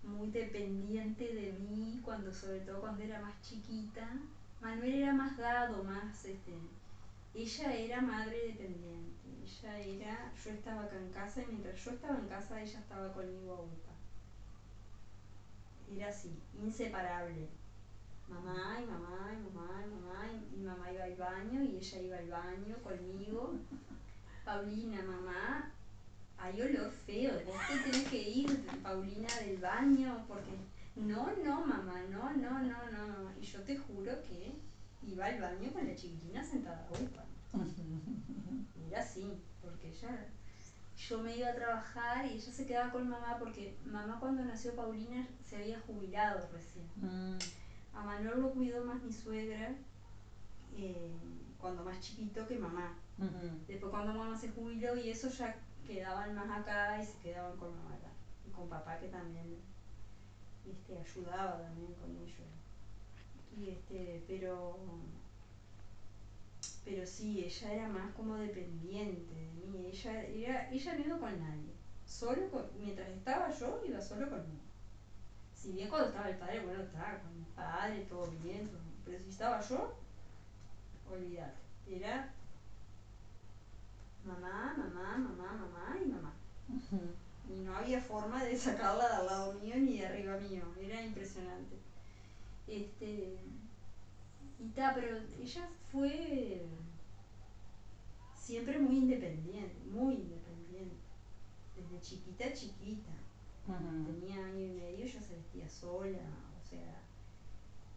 muy dependiente de mí, cuando sobre todo cuando era más chiquita. Manuel era más dado, más este. Ella era madre dependiente. Ella era, yo estaba acá en casa y mientras yo estaba en casa ella estaba conmigo a. Era así, inseparable. Mamá y mamá y mamá y mamá y mamá iba al baño y ella iba al baño conmigo. Paulina, mamá, hay olor feo, vos te tenés que ir, Paulina, del baño, porque no, no, mamá, no, no, no, no. Y yo te juro que iba al baño con la chiquitina sentada upa. Era así, porque ella, yo me iba a trabajar y ella se quedaba con mamá porque mamá cuando nació Paulina se había jubilado recién. Mm. A Manuel lo cuidó más mi suegra eh, cuando más chiquito que mamá. Después cuando mamá se jubiló y eso ya quedaban más acá y se quedaban con mamá y con papá que también este, ayudaba también con ellos. Y este, pero pero sí, ella era más como dependiente de mí, ella, era, ella no iba con nadie, solo mientras estaba yo iba solo conmigo. Si bien cuando estaba el padre, bueno, estaba con mi padre, todo bien, pero si estaba yo, olvídate, era mamá, mamá, mamá, mamá y mamá. Y no había forma de sacarla de al lado mío ni de arriba mío, era impresionante. Este, y ta, pero ella fue siempre muy independiente, muy independiente. desde chiquita, chiquita. Tenía año y medio, ya se vestía sola, o sea,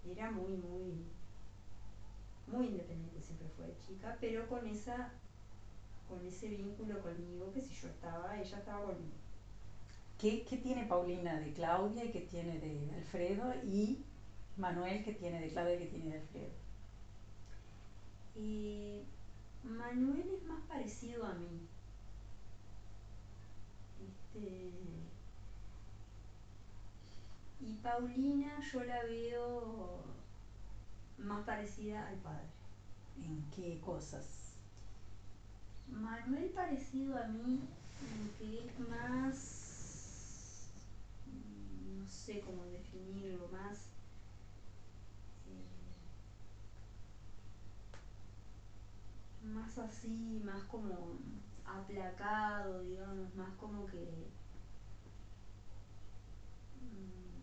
era muy, muy, muy independiente siempre fue de chica, pero con esa, con ese vínculo conmigo, que si yo estaba, ella estaba conmigo. ¿Qué, ¿Qué tiene Paulina de Claudia y qué tiene de Alfredo? Y Manuel, ¿qué tiene de Claudia y qué tiene de Alfredo? Eh, Manuel es más parecido a mí. Este, y Paulina yo la veo más parecida al padre. ¿En qué cosas? Manuel parecido a mí, que es más, no sé cómo definirlo, más más así, más como aplacado, digamos, más como que... Mm,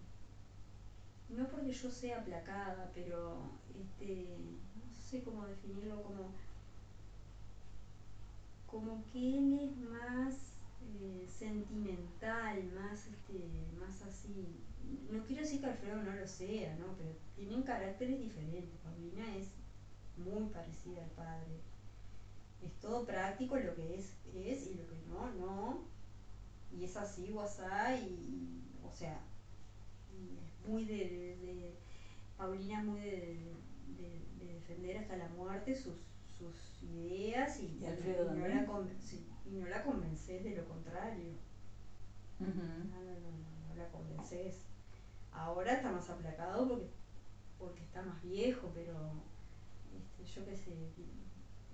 no porque yo sea aplacada, pero este, no sé cómo definirlo, como, como que él es más eh, sentimental, más, este, más así. No quiero decir que Alfredo no lo sea, ¿no? pero tienen caracteres diferentes. Paulina es muy parecida al padre es todo práctico lo que es, es y lo que no, no. Y es así o y, o sea, es muy de, Paulina es muy de, defender hasta la muerte sus, sus ideas y, no la, y, no la, convences de lo contrario. no, no, no, no, la convences. Ahora está más aplacado porque, porque está más viejo, pero este, yo qué sé,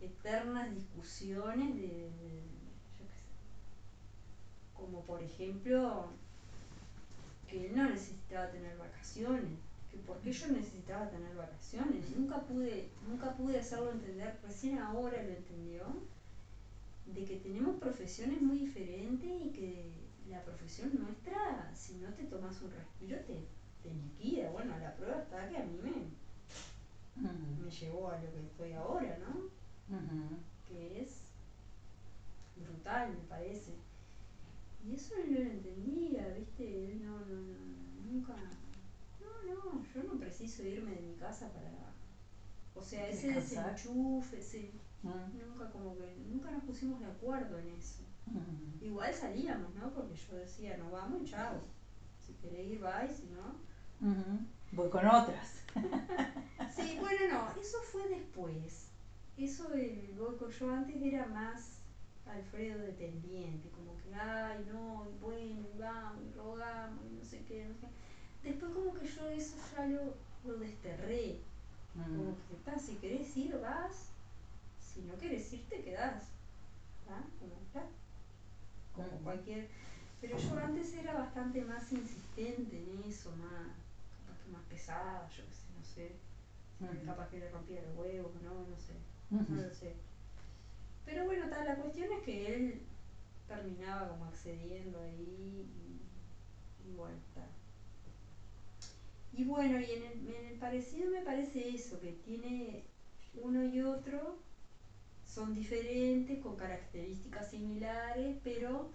eternas discusiones de, yo qué sé, como por ejemplo que él no necesitaba tener vacaciones, que por qué yo necesitaba tener vacaciones, nunca pude, nunca pude hacerlo entender, recién ahora lo entendió, de que tenemos profesiones muy diferentes y que la profesión nuestra, si no te tomas un respiro, te, te liquida. Bueno, la prueba está que a mí me, me llevó a lo que estoy ahora, ¿no? que es brutal, me parece. Y eso no lo entendía, ¿viste? Él no, no, no, nunca. No, yo no preciso irme de mi casa para. O sea, ese desenchufe, ese. Nunca, como que. Nunca nos pusimos de acuerdo en eso. Igual salíamos, ¿no? Porque yo decía, no vamos, chao. Si queréis ir, vais, si no. Voy con otras. sí, bueno, no, eso fue después eso el yo antes era más Alfredo dependiente, como que, ay, no, y bueno, y vamos, y rogamos, y no sé qué, no sé Después como que yo eso ya lo, lo desterré. Como que, está, si querés ir, vas. Si no querés ir, te quedás. Como, está. Como cualquier... Pero yo antes era bastante más insistente en eso, más, capaz que más pesada, yo qué sé, no sé. Capaz que le rompía los huevos, no, no sé no lo sé. Pero bueno, tal, la cuestión es que él terminaba como accediendo ahí y, bueno, tal. Y bueno, y en el, parecido me parece eso, que tiene uno y otro, son diferentes, con características similares, pero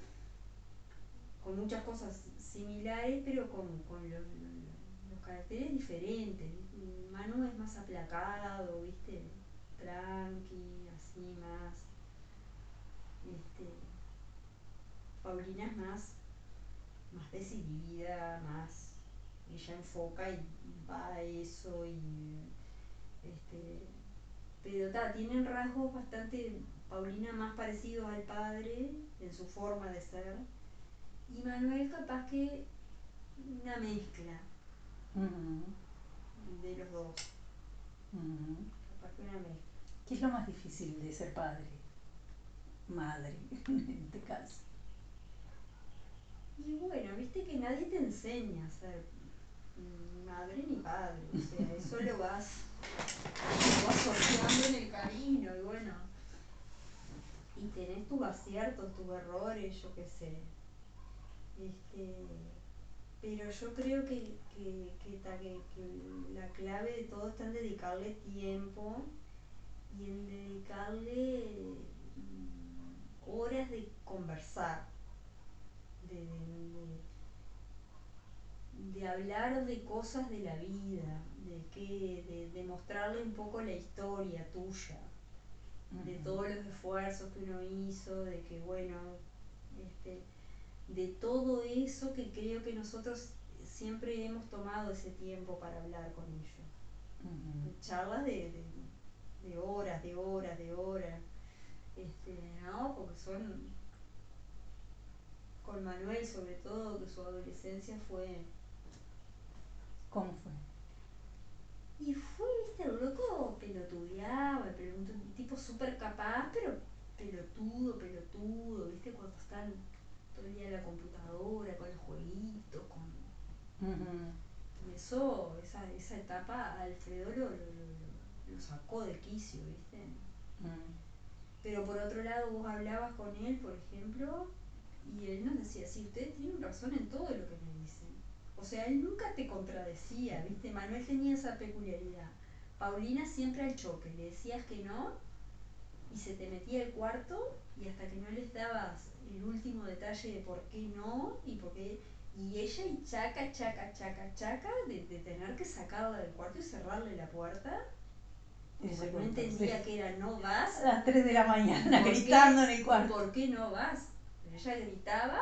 con muchas cosas similares, pero con, con los, los, caracteres diferentes. Manu es más aplacado, ¿viste? tranqui, así más. Este, Paulina es más, más decidida, más, ella enfoca y, va a eso y este, pero ta, tienen rasgos bastante, Paulina más parecidos al padre en su forma de ser y Manuel capaz que una mezcla de los dos. Capaz que una mezcla. ¿Qué es lo más difícil de ser padre? Madre, en este caso. Y bueno, viste que nadie te enseña a ser madre ni padre, o sea, eso lo vas, lo vas sorteando en el camino y bueno, y tenés tus aciertos, tus errores, yo qué sé. Este, pero yo creo que, que, que, que la clave de todo está en dedicarle tiempo y en dedicarle mm, horas de conversar. de, de, hablar de cosas de la vida, de, que, de, mostrarle un poco la historia tuya, de todos los esfuerzos que uno hizo, de que bueno, este, de todo eso que creo que nosotros siempre hemos tomado ese tiempo para hablar con ellos. Charlas de, de, horas, de horas, de horas. Este, ¿no? Porque son con Manuel sobre todo, que su adolescencia fue... ¿Cómo fue? Y fue, viste, el loco pelotudeaba, pero un tipo súper capaz, pero pelotudo, pelotudo, viste, cuando están todo el día en la computadora, con el jueguito, con... Y eso, esa, esa etapa, Alfredo lo, lo, sacó de quicio, viste. Pero por otro lado, vos hablabas con él, por ejemplo, y él nos decía, sí, ustedes tienen razón en todo lo que me dicen. O sea, él nunca te contradecía, ¿viste? Manuel tenía esa peculiaridad. Paulina siempre al choque, le decías que no y se te metía el cuarto y hasta que no les dabas el último detalle de por qué no y por qué... Y ella y chaca, chaca, chaca, chaca de, tener que sacarla del cuarto y cerrarle la puerta. No entendía que era no vas. A las 3 de la mañana gritando en el cuarto. ¿Por qué no vas? ella gritaba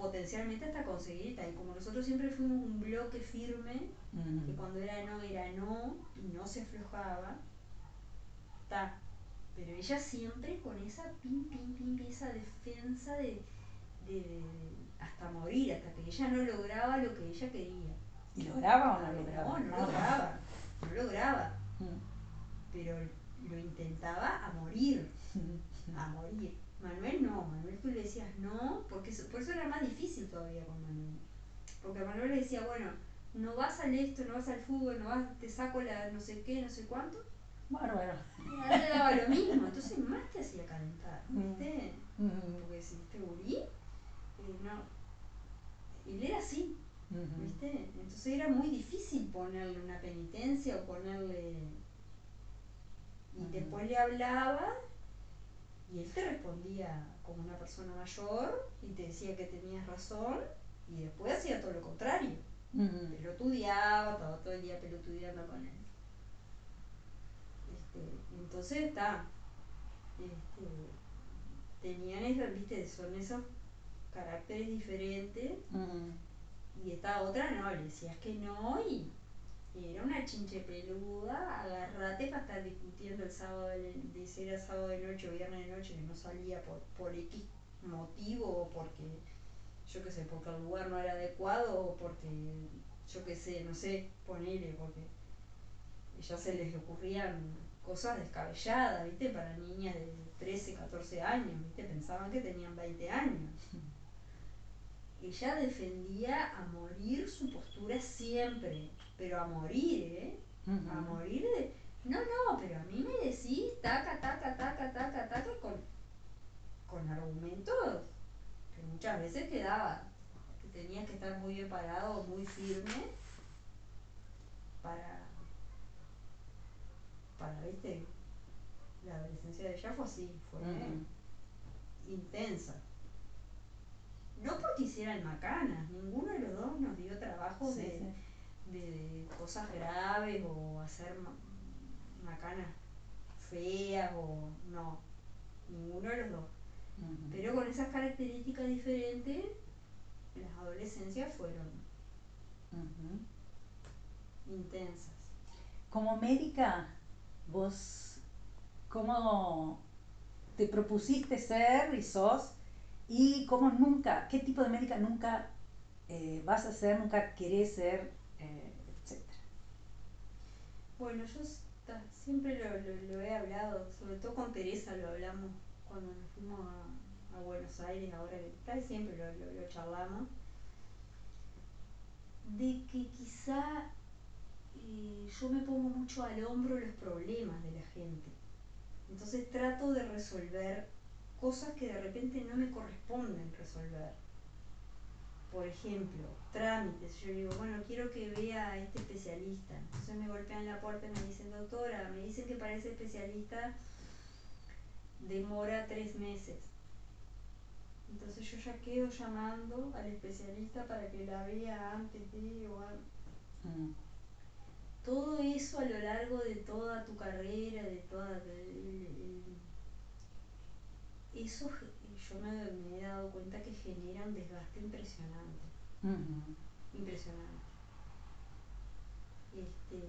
potencialmente hasta conseguir y como nosotros siempre fuimos un bloque firme, que cuando era no era no y no se aflojaba, está. Pero ella siempre con esa pim, pim, pim, esa defensa de, hasta morir, hasta que ella no lograba lo que ella quería. ¿Y lograba o no lograba? No, no, lograba, no lograba. Pero lo intentaba a morir, a morir. Manuel no, Manuel tú le decías no, porque por eso era más difícil todavía con Manuel. Porque Manuel le decía, bueno, no vas al esto, no vas al fútbol, no vas, te saco la no sé qué, no sé cuánto. Bárbaro. Y a él le daba lo mismo, entonces más te hacía calentar, ¿viste? Porque si este gurí, eh, no, él era así, ¿viste? Entonces era muy difícil ponerle una penitencia o ponerle... Y después le hablaba y él te respondía como una persona mayor y te decía que tenías razón y después hacía todo lo contrario. Pelotudeaba, estaba todo el día pelotudeando con él. Este, entonces está. Este, tenían eso, viste, son esos caracteres diferentes. Y esta otra no, le decías que no y era una chinche peluda, agarrate para estar discutiendo el sábado, de, de si era sábado de noche o viernes de noche que no salía por, por X motivo o porque, yo qué sé, porque el lugar no era adecuado o porque, yo qué sé, no sé, ponele, porque ya se les ocurrían cosas descabelladas, ¿viste? Para niñas de 13, 14 años, ¿viste? Pensaban que tenían 20 años. Ella defendía a morir su postura siempre pero a morir, ¿eh? A morir de... No, no, pero a mí me decís taca, taca, taca, taca, taca, con, con argumentos que muchas veces quedaba, que tenías que estar muy bien parado, muy firme, para, para, viste, la adolescencia de ella fue así, fue intensa. No porque hicieran macanas, ninguno de los dos nos dio trabajo de de cosas graves o hacer macanas feas o no, ninguno de los dos. Pero con esas características diferentes, las adolescencias fueron intensas. Como médica, vos, ¿cómo te propusiste ser y sos? ¿Y cómo nunca, qué tipo de médica nunca eh, vas a ser, nunca querés ser eh, bueno, yo siempre lo, he hablado, sobre todo con Teresa lo hablamos cuando nos fuimos a, Buenos Aires, ahora que está, siempre lo, charlamos, de que quizá eh, yo me pongo mucho al hombro los problemas de la gente. Entonces trato de resolver cosas que de repente no me corresponden resolver por ejemplo, trámites, yo digo, bueno, quiero que vea a este especialista. Entonces me golpean la puerta y me dicen, doctora, me dicen que para ese especialista demora tres meses. Entonces yo ya quedo llamando al especialista para que la vea antes de o Mm. todo eso a lo largo de toda tu carrera, de toda el- el- eso yo me, me he dado cuenta que genera un desgaste impresionante, impresionante. Este,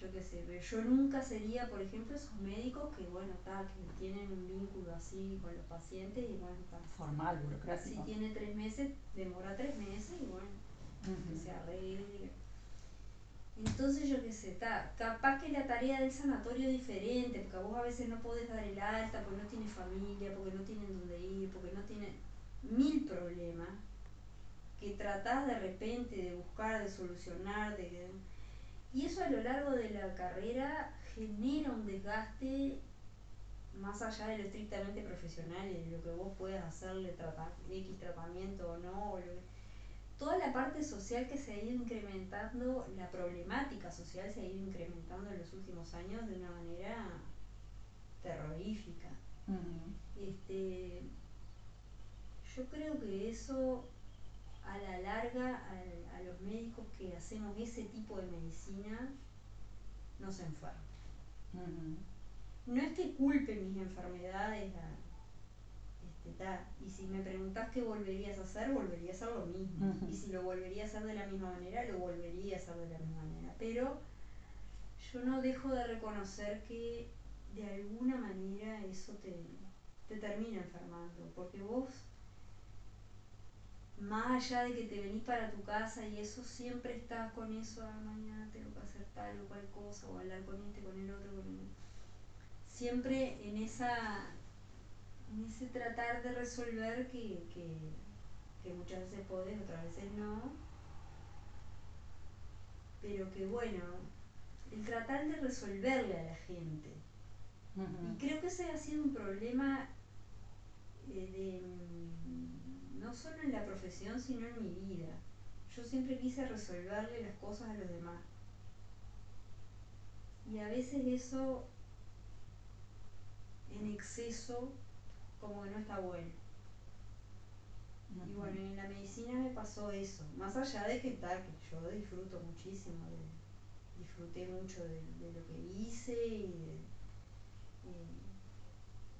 yo qué sé, pero yo nunca sería, por ejemplo, esos médicos que, bueno, está, que tienen un vínculo así con los pacientes y bueno, está. Formal, Si burocrático. tiene tres meses, demora tres meses y bueno, que se arregle. Entonces yo qué sé, está, capaz que la tarea del sanatorio es diferente, porque vos a veces no podés dar el alta, porque no tienes familia, porque no tienen dónde ir, porque no tienen mil problemas que tratás de repente de buscar, de solucionar, de y eso a lo largo de la carrera genera un desgaste más allá de lo estrictamente profesional de lo que vos puedas hacerle tratar, X tratamiento o no, o lo que- toda la parte social que se ha ido incrementando, la problemática social se ha ido incrementando en los últimos años de una manera terrorífica. Este, yo creo que eso a la larga a, a los médicos que hacemos ese tipo de medicina nos enferma. Ujú. No es que culpe mis enfermedades a, ta, y si me preguntás qué volverías a hacer, volvería a hacer lo mismo. Y si lo volvería a hacer de la misma manera, lo volvería a hacer de la misma manera. Pero yo no dejo de reconocer que de alguna manera eso te, te termina enfermando, porque vos, más allá de que te venís para tu casa y eso, siempre estás con eso, ah, mañana tengo que hacer tal o cual cosa, o hablar con este, con el otro, con el... Siempre en esa en ese tratar de resolver que, que, que muchas veces podés, otras veces no, pero que bueno, el tratar de resolverle a la gente. Y creo que ese ha sido un problema eh, de, mm, no solo en la profesión, sino en mi vida. Yo siempre quise resolverle las cosas a los demás. Y a veces eso en exceso como que no está bueno. Y bueno, en la medicina me pasó eso, más allá de que tal, que yo disfruto muchísimo, de- disfruté mucho de, de lo que hice y de-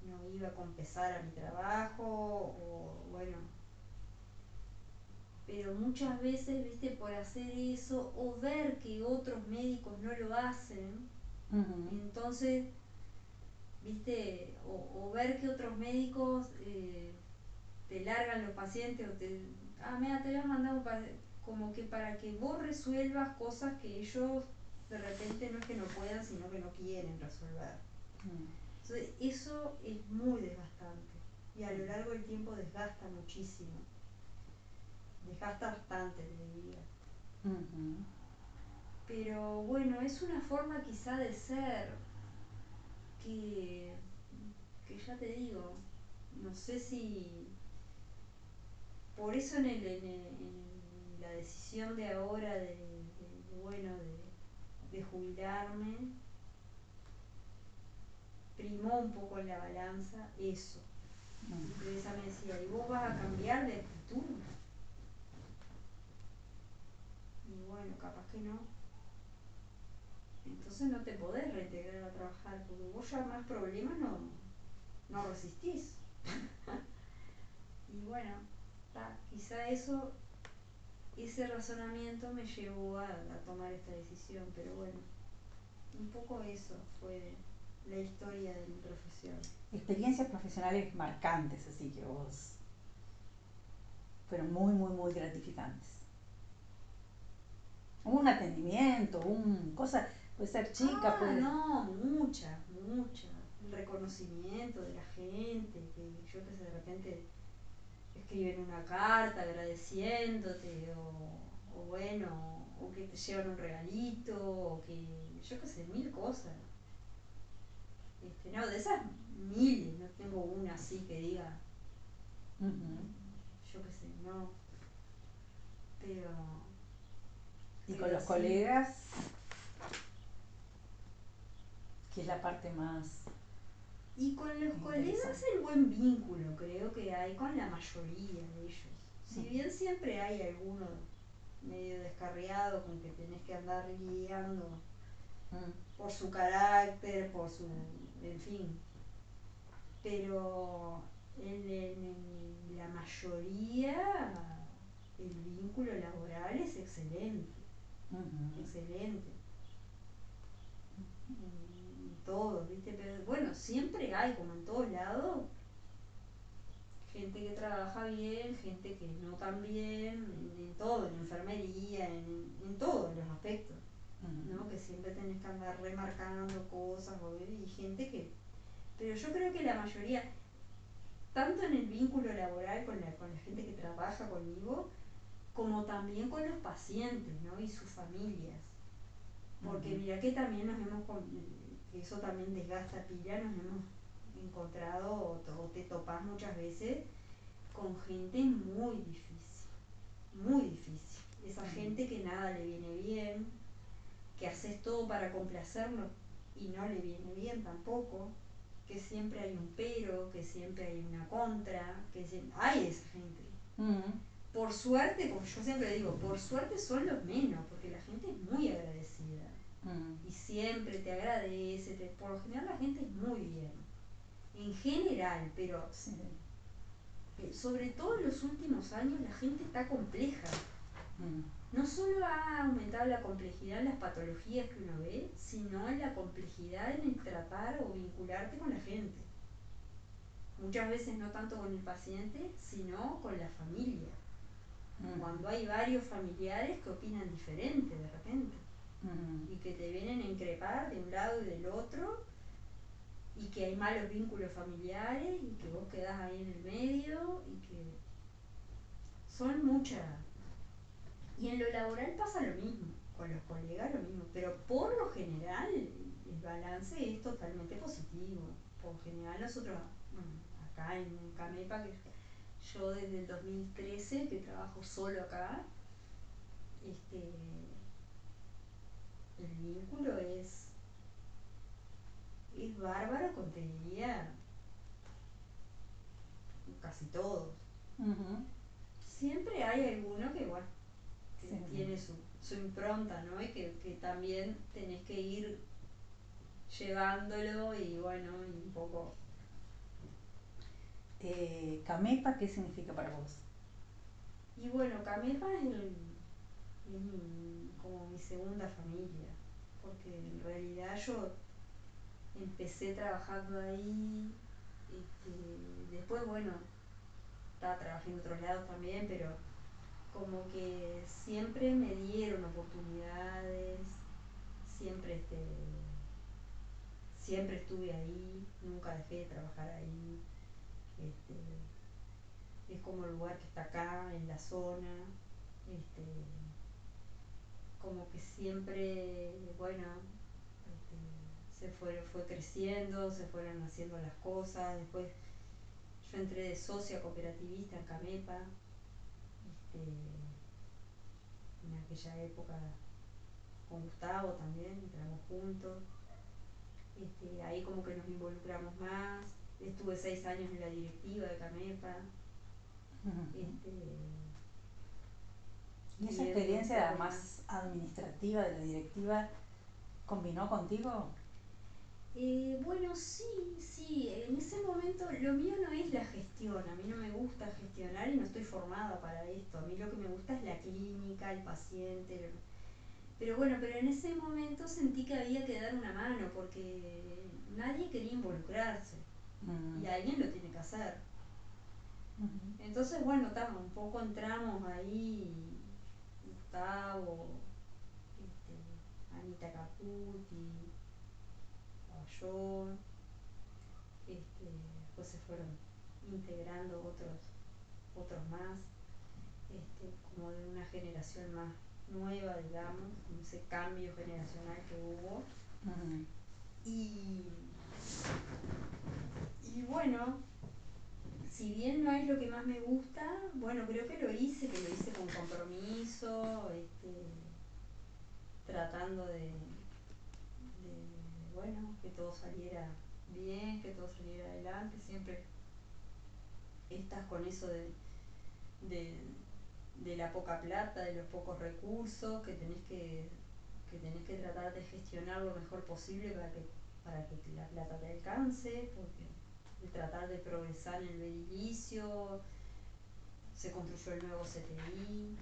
no iba con pesar a mi trabajo, o bueno, pero muchas veces, viste, por hacer eso o ver que otros médicos no lo hacen, entonces, viste, o, o ver que otros médicos eh, te largan los pacientes o te, ah, mira, te un pa- como que para que vos resuelvas cosas que ellos de repente no es que no puedan, sino que no quieren resolver. Mm. Entonces, eso es muy desgastante y a lo largo del tiempo desgasta muchísimo. Desgasta bastante, te diría. Pero bueno, es una forma quizá de ser que, que ya te digo, no sé si por eso en, el, en, el- en la decisión de ahora de, bueno de, de jubilarme primó un poco en la balanza eso. Teresa me decía, ¿y vos vas a cambiar de actitud? Y bueno, capaz que no. Entonces no te podés reintegrar a trabajar, porque vos ya más problemas no, no resistís. y bueno, quizá eso, ese razonamiento me llevó a, a tomar esta decisión, pero bueno, un poco eso fue la historia de mi profesión. Experiencias profesionales marcantes, así que vos fueron muy, muy, muy gratificantes. Un atendimiento, un cosa, puede ser chica, ah, puede no, muchas, muchas. El reconocimiento de la gente, que yo que sé, de repente escriben una carta agradeciéndote, o, o bueno, o que te llevan un regalito, o que, yo que sé, mil cosas. Este, no, de esas miles, no tengo una así que diga, Ujú. yo qué sé, no. Pero. Y con los sí. colegas, que es la parte más Y con los colegas el buen vínculo creo que hay con la mayoría de ellos. Si bien siempre hay alguno medio descarriado con que tenés que andar guiando Mm, por su carácter, por su, en fin. Pero en, en- en la mayoría el vínculo laboral es excelente, excelente. En todos, ¿viste? Pero bueno, siempre hay, como en todos lados, gente que trabaja bien, gente que no tan bien, en, en todo, en enfermería, en, en todos los aspectos. ¿no? Que siempre tenés que andar remarcando cosas y gente que... Pero yo creo que la mayoría, tanto en el vínculo laboral con la, con la gente que trabaja conmigo, como también con los pacientes, ¿no? Y sus familias. Porque Ujú. mira que también nos hemos, eso también desgasta pila, nos hemos encontrado o, te topas muchas veces con gente muy difícil, muy difícil. Esa gente que nada le viene bien, que haces todo para complacerlo y no le viene bien tampoco, que siempre hay un pero, que siempre hay una contra, que siem- hay esa gente. Ujú. Por suerte, como yo siempre digo, por suerte son los menos, porque la gente es muy agradecida Ujú. y siempre te agradece, te- por lo general la gente es muy bien, en general, pero Sí. eh, sobre todo en los últimos años la gente está compleja. Mm, No solo ha aumentado la complejidad en las patologías que uno ve, sino en la complejidad en el tratar o vincularte con la gente. Muchas veces no tanto con el paciente, sino con la familia. mm, Cuando hay varios familiares que opinan diferente de repente y que te vienen a increpar de un lado y del otro y que hay malos vínculos familiares y que vos quedás ahí en el medio y que son muchas. Y en lo laboral pasa lo mismo, con los colegas lo mismo, pero por lo general el balance es totalmente positivo. Por general nosotros, acá en Camepa, que yo desde el 2013 que trabajo solo acá, este, el vínculo es, es bárbaro con, te diría, casi todos. Siempre hay alguno que, bueno, que Sí. tiene su, su impronta, ¿no? Y que, que también tenés que ir llevándolo y bueno, y un poco... Eh, Camepa, ¿qué significa para vos? Y bueno, Camepa es, el- es como mi segunda familia, porque en realidad yo empecé trabajando ahí, este, después bueno, estaba trabajando en otros lados también, pero como que siempre me dieron oportunidades, siempre este, siempre estuve ahí, nunca dejé de trabajar ahí. Este, es como el lugar que está acá, en la zona, este, como que siempre, bueno, este, se fue, fue creciendo, se fueron haciendo las cosas, después yo entré de socia cooperativista en Camepa, este, en aquella época con Gustavo también, entramos juntos, este, ahí como que nos involucramos más, estuve seis años en la directiva de Camepa, este, ¿Y esa experiencia más administrativa de la directiva combinó contigo? Eh, bueno, sí, sí, en ese momento lo mío no es la gestión, a mí no me gusta gestionar y no estoy formada para esto, a mí lo que me gusta es la clínica, el paciente, pero bueno, pero en ese momento sentí que había que dar una mano porque nadie quería involucrarse Mm, y alguien lo tiene que hacer. Entonces, bueno, tamo, un poco entramos ahí, Gustavo, este, Anita Caputi, estaba yo, este, después se fueron integrando otros, otros más, este, como de una generación más nueva, digamos, con ese cambio generacional que hubo. Y, y bueno, si bien no es lo que más me gusta, bueno, creo que lo hice, que lo hice con compromiso, este, tratando de, de, bueno, que todo saliera bien, que todo saliera adelante, siempre estás con eso de, de, la poca plata, de los pocos recursos, que tenés que, que tenés que tratar de gestionar lo mejor posible para que, para que la plata te alcance, porque de tratar de progresar en el edificio, se construyó el nuevo CTI,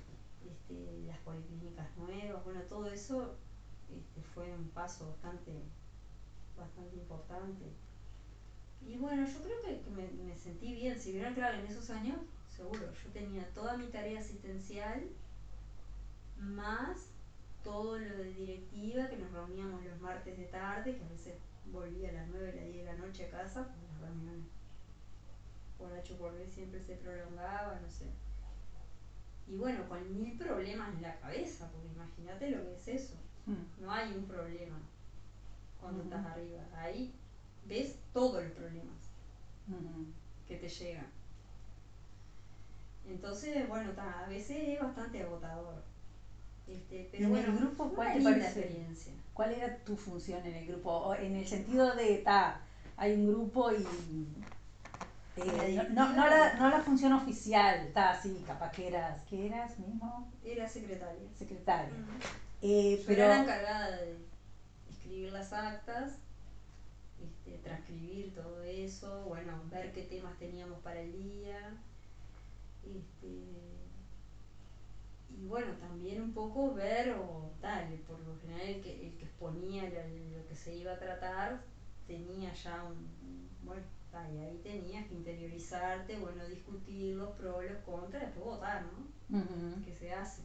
este, las policlínicas nuevas, bueno, todo eso este, fue un paso bastante, bastante importante. Y bueno, yo creo que, me, me, sentí bien, si vieron claro, en esos años, seguro, yo tenía toda mi tarea asistencial, más todo lo de directiva, que nos reuníamos los martes de tarde, que a veces volvía a las 9, a las 10 de la noche a casa, reuniones por H por B siempre se prolongaba, no sé. Y bueno, con mil problemas en la cabeza, porque imagínate lo que es eso. Mm. No hay un problema cuando estás arriba. Ahí ves todos los problemas que te llegan. Entonces, bueno, a veces es bastante agotador. Este, pero en el grupo, ¿cuál te parece? Experiencia. ¿Cuál era tu función en el grupo? en el sentido de, ta, hay un grupo y eh, no, no, la, no la función oficial, está así, capaz que eras, ¿qué eras mismo? Era secretaria. Secretaria. Eh, pero era encargada de escribir las actas, este, transcribir todo eso, bueno, ver qué temas teníamos para el día. Este, y bueno, también un poco ver, o tal, por lo general el que, el que exponía lo que se iba a tratar tenía ya un, bueno, y ahí tenías que interiorizarte, bueno, discutir los pros, los contras, después votar, ¿no? Que se hace.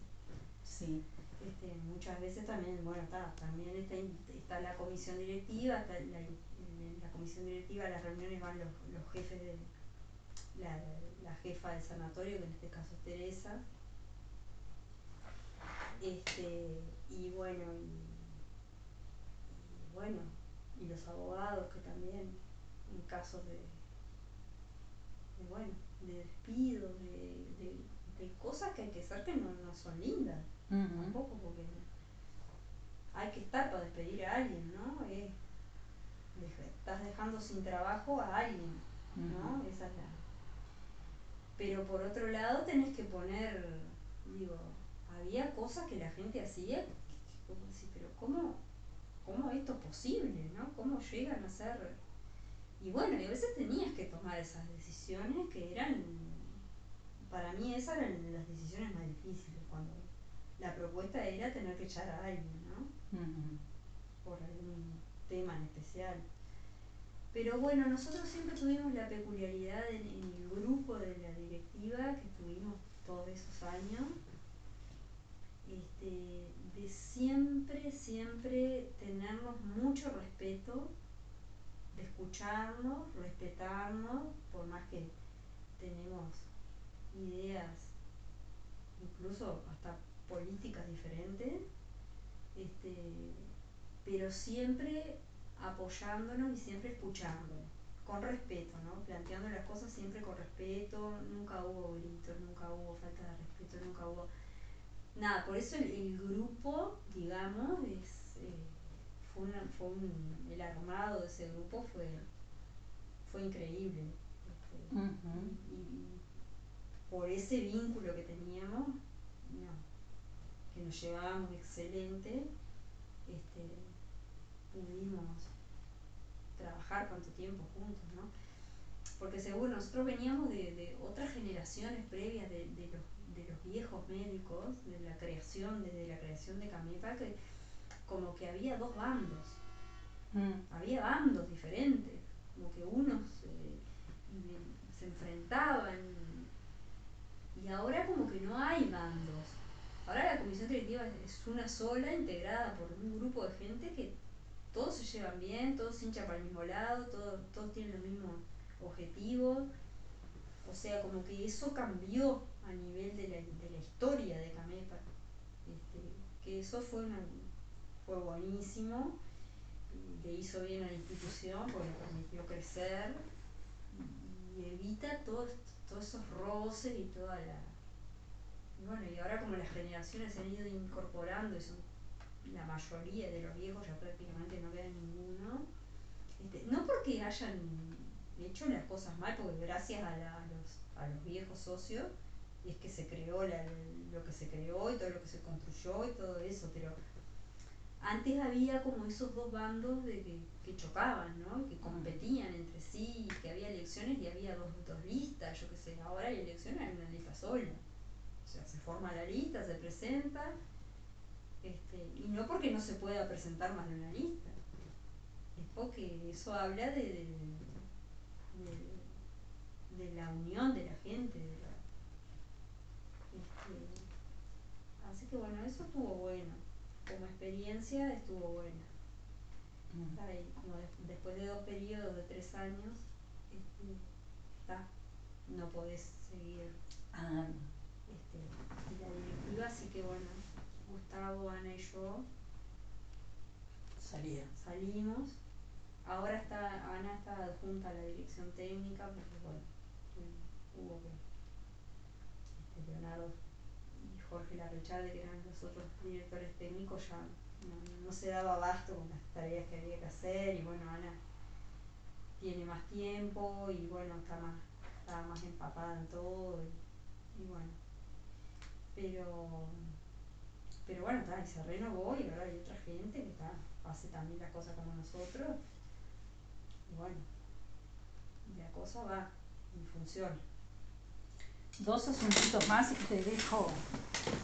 Sí. Este, muchas veces también, bueno, está, también está, está la comisión directiva, está la, en la comisión directiva a las reuniones van los, los jefes de la, la, jefa del sanatorio, que en este caso es Teresa. Este, y bueno, y, y bueno, y los abogados que también en casos de, de bueno, de despido, de, de, cosas que hay que hacer que no, no son lindas, tampoco, porque hay que estar para despedir a alguien, ¿no? estás dejando sin trabajo a alguien, ¿no? Esa es la... Pero por otro lado tenés que poner, digo, había cosas que la gente hacía, como pero ¿cómo, ¿cómo esto es posible, ¿no? ¿Cómo llegan a ser y bueno, y a veces tenías que tomar esas decisiones que eran, para mí esas eran las decisiones más difíciles, cuando la propuesta era tener que echar a alguien, ¿no? Por algún tema en especial. Pero bueno, nosotros siempre tuvimos la peculiaridad en, el grupo de la directiva que tuvimos todos esos años, este, de siempre, siempre tenernos mucho respeto de escucharnos, respetarnos, por más que tenemos ideas, incluso hasta políticas diferentes, este, pero siempre apoyándonos y siempre escuchando, con respeto, ¿no? planteando las cosas siempre con respeto, nunca hubo gritos, nunca hubo falta de respeto, nunca hubo nada, por eso el, grupo, digamos, es... Eh, fue, el armado de ese grupo fue, fue increíble. y, por ese vínculo que teníamos, que nos llevábamos excelente, este, pudimos trabajar tanto tiempo juntos, ¿no? Porque seguro nosotros veníamos de, otras generaciones previas de, los, de los viejos médicos, de la creación, desde la creación de Camepa, que como que había dos bandos. Mm. Había bandos diferentes, como que unos se enfrentaban. Y ahora como que no hay bandos. Ahora la comisión directiva es una sola, integrada por un grupo de gente que todos se llevan bien, todos se hinchan para el mismo lado, todos, todos tienen los mismos objetivos. O sea, como que eso cambió a nivel de la, de la historia de Camepa. Este, que eso fue una, fue buenísimo, le hizo bien a la institución porque permitió crecer y, evita todos esos roces y toda la... Y bueno, y ahora como las generaciones se han ido incorporando, y son la mayoría de los viejos ya prácticamente no queda ninguno, este, no porque hayan hecho las cosas mal, porque gracias a, los, a los viejos socios es que se creó lo que se creó y todo lo que se construyó y todo eso, pero antes había como esos dos bandos de que, chocaban, ¿no? que competían entre sí, que había elecciones y había dos, dos listas, yo qué sé, ahora hay elecciones, hay una lista sola. O sea, se forma la lista, se presenta, este, y no porque no se pueda presentar más de una lista, es porque eso habla de, de, la unión de la gente. este, así que bueno, eso estuvo bueno como experiencia estuvo buena. como después de dos periodos de tres años, este, no podés seguir ah. este, la directiva, así que bueno, Gustavo, Ana y yo salimos. Ahora está, Ana está adjunta a la dirección técnica, porque bueno, hubo que este, Leonardo Jorge Larrecharde, que eran los otros directores técnicos, ya no, se daba abasto con las tareas que había que hacer y bueno, Ana tiene más tiempo y bueno, está más, estaba más empapada en todo y, bueno, pero pero bueno, está, y se renovó y ahora hay otra gente que está, hace también las cosas como nosotros y bueno, la cosa va y funciona dos asuntitos más y te dejo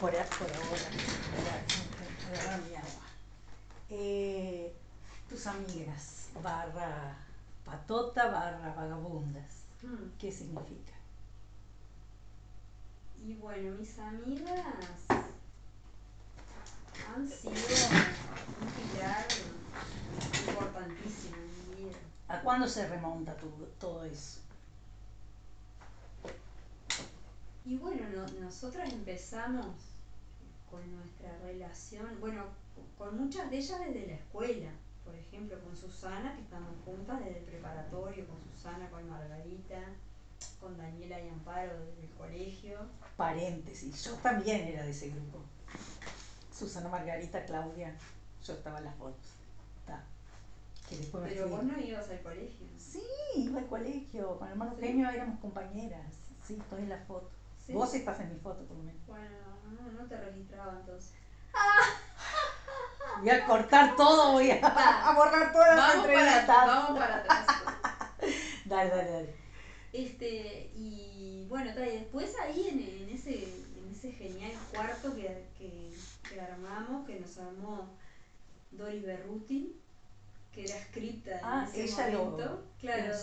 por, por ahora. mi agua. Eh, tus amigas, barra patota, barra vagabundas. Mm. ¿Qué significa? Y bueno, mis amigas han sido un pilar importantísimo en mi vida. ¿A cuándo se remonta todo eso? Y bueno, nosotras empezamos con nuestra relación, bueno, con muchas de ellas desde la escuela, por ejemplo, con Susana, que estamos juntas desde el preparatorio, con Susana, con Margarita, con Daniela y Amparo desde el colegio. Paréntesis, yo también era de ese grupo. Susana, Margarita, Claudia, yo estaba en las fotos. Pero vos no ibas al colegio. Sí, iba al colegio, con el hermano ¿Sí? éramos compañeras. Sí, estoy en la foto. Vos estás en mi foto, por lo menos. Bueno, no, no te registraba entonces. Voy a cortar todo, voy a, borrar todas las entrevistas. vamos para atrás. dale, dale, dale. Este, y bueno, y después ahí en, en, ese, en ese genial cuarto que, que, que armamos, que nos armó Doris Berruti, que era escrita en ah, ese ella momento. Lo claro,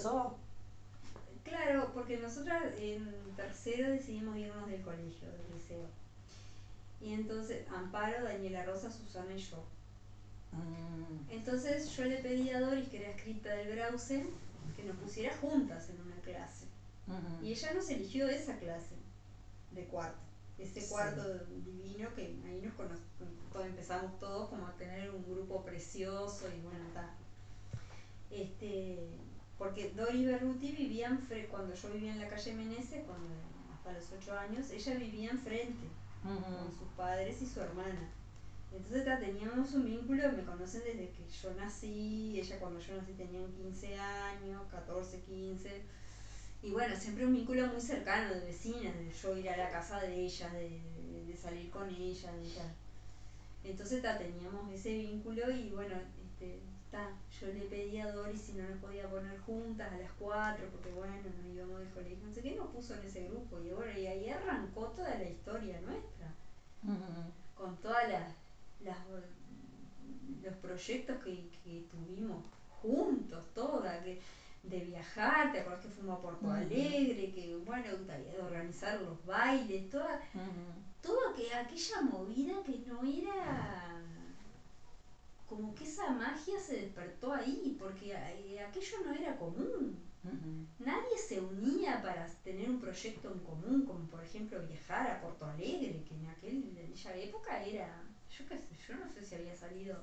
Claro, porque nosotras en tercero decidimos irnos del colegio, del liceo. Y entonces, Amparo, Daniela Rosa, Susana y yo. Mm. Entonces yo le pedí a Doris, que era escrita del Brausen, que nos pusiera juntas en una clase. Y ella nos eligió esa clase de cuarto. Este cuarto divino que ahí nos conocimos, empezamos todos como a tener un grupo precioso y bueno, está. Este, porque Doris Berruti vivía cuando yo vivía en la calle Meneses, cuando, hasta los ocho años, ella vivía enfrente con sus padres y su hermana. Entonces teníamos un vínculo, me conocen desde que yo nací, ella cuando yo nací tenía 15 años, 14, 15. Y bueno, siempre un vínculo muy cercano de vecinas, de yo ir a la casa de ella, de, salir con ella, de tal. Entonces teníamos ese vínculo y bueno, este, yo le pedí a Doris si no nos podía poner juntas a las cuatro, porque bueno, no íbamos del colegio, no sé qué, nos puso en ese grupo. Y bueno, y ahí arrancó toda la historia nuestra. Con todas las, los proyectos que, tuvimos juntos, toda, que de viajar, te acuerdas que fuimos a Porto Alegre, que bueno, de organizar los bailes, toda, toda que, aquella movida que no era como que esa magia se despertó ahí, porque eh, aquello no era común. Nadie se unía para tener un proyecto en común, como por ejemplo viajar a Porto Alegre, que en, aquel, en aquella época era, yo qué sé, yo no sé si había salido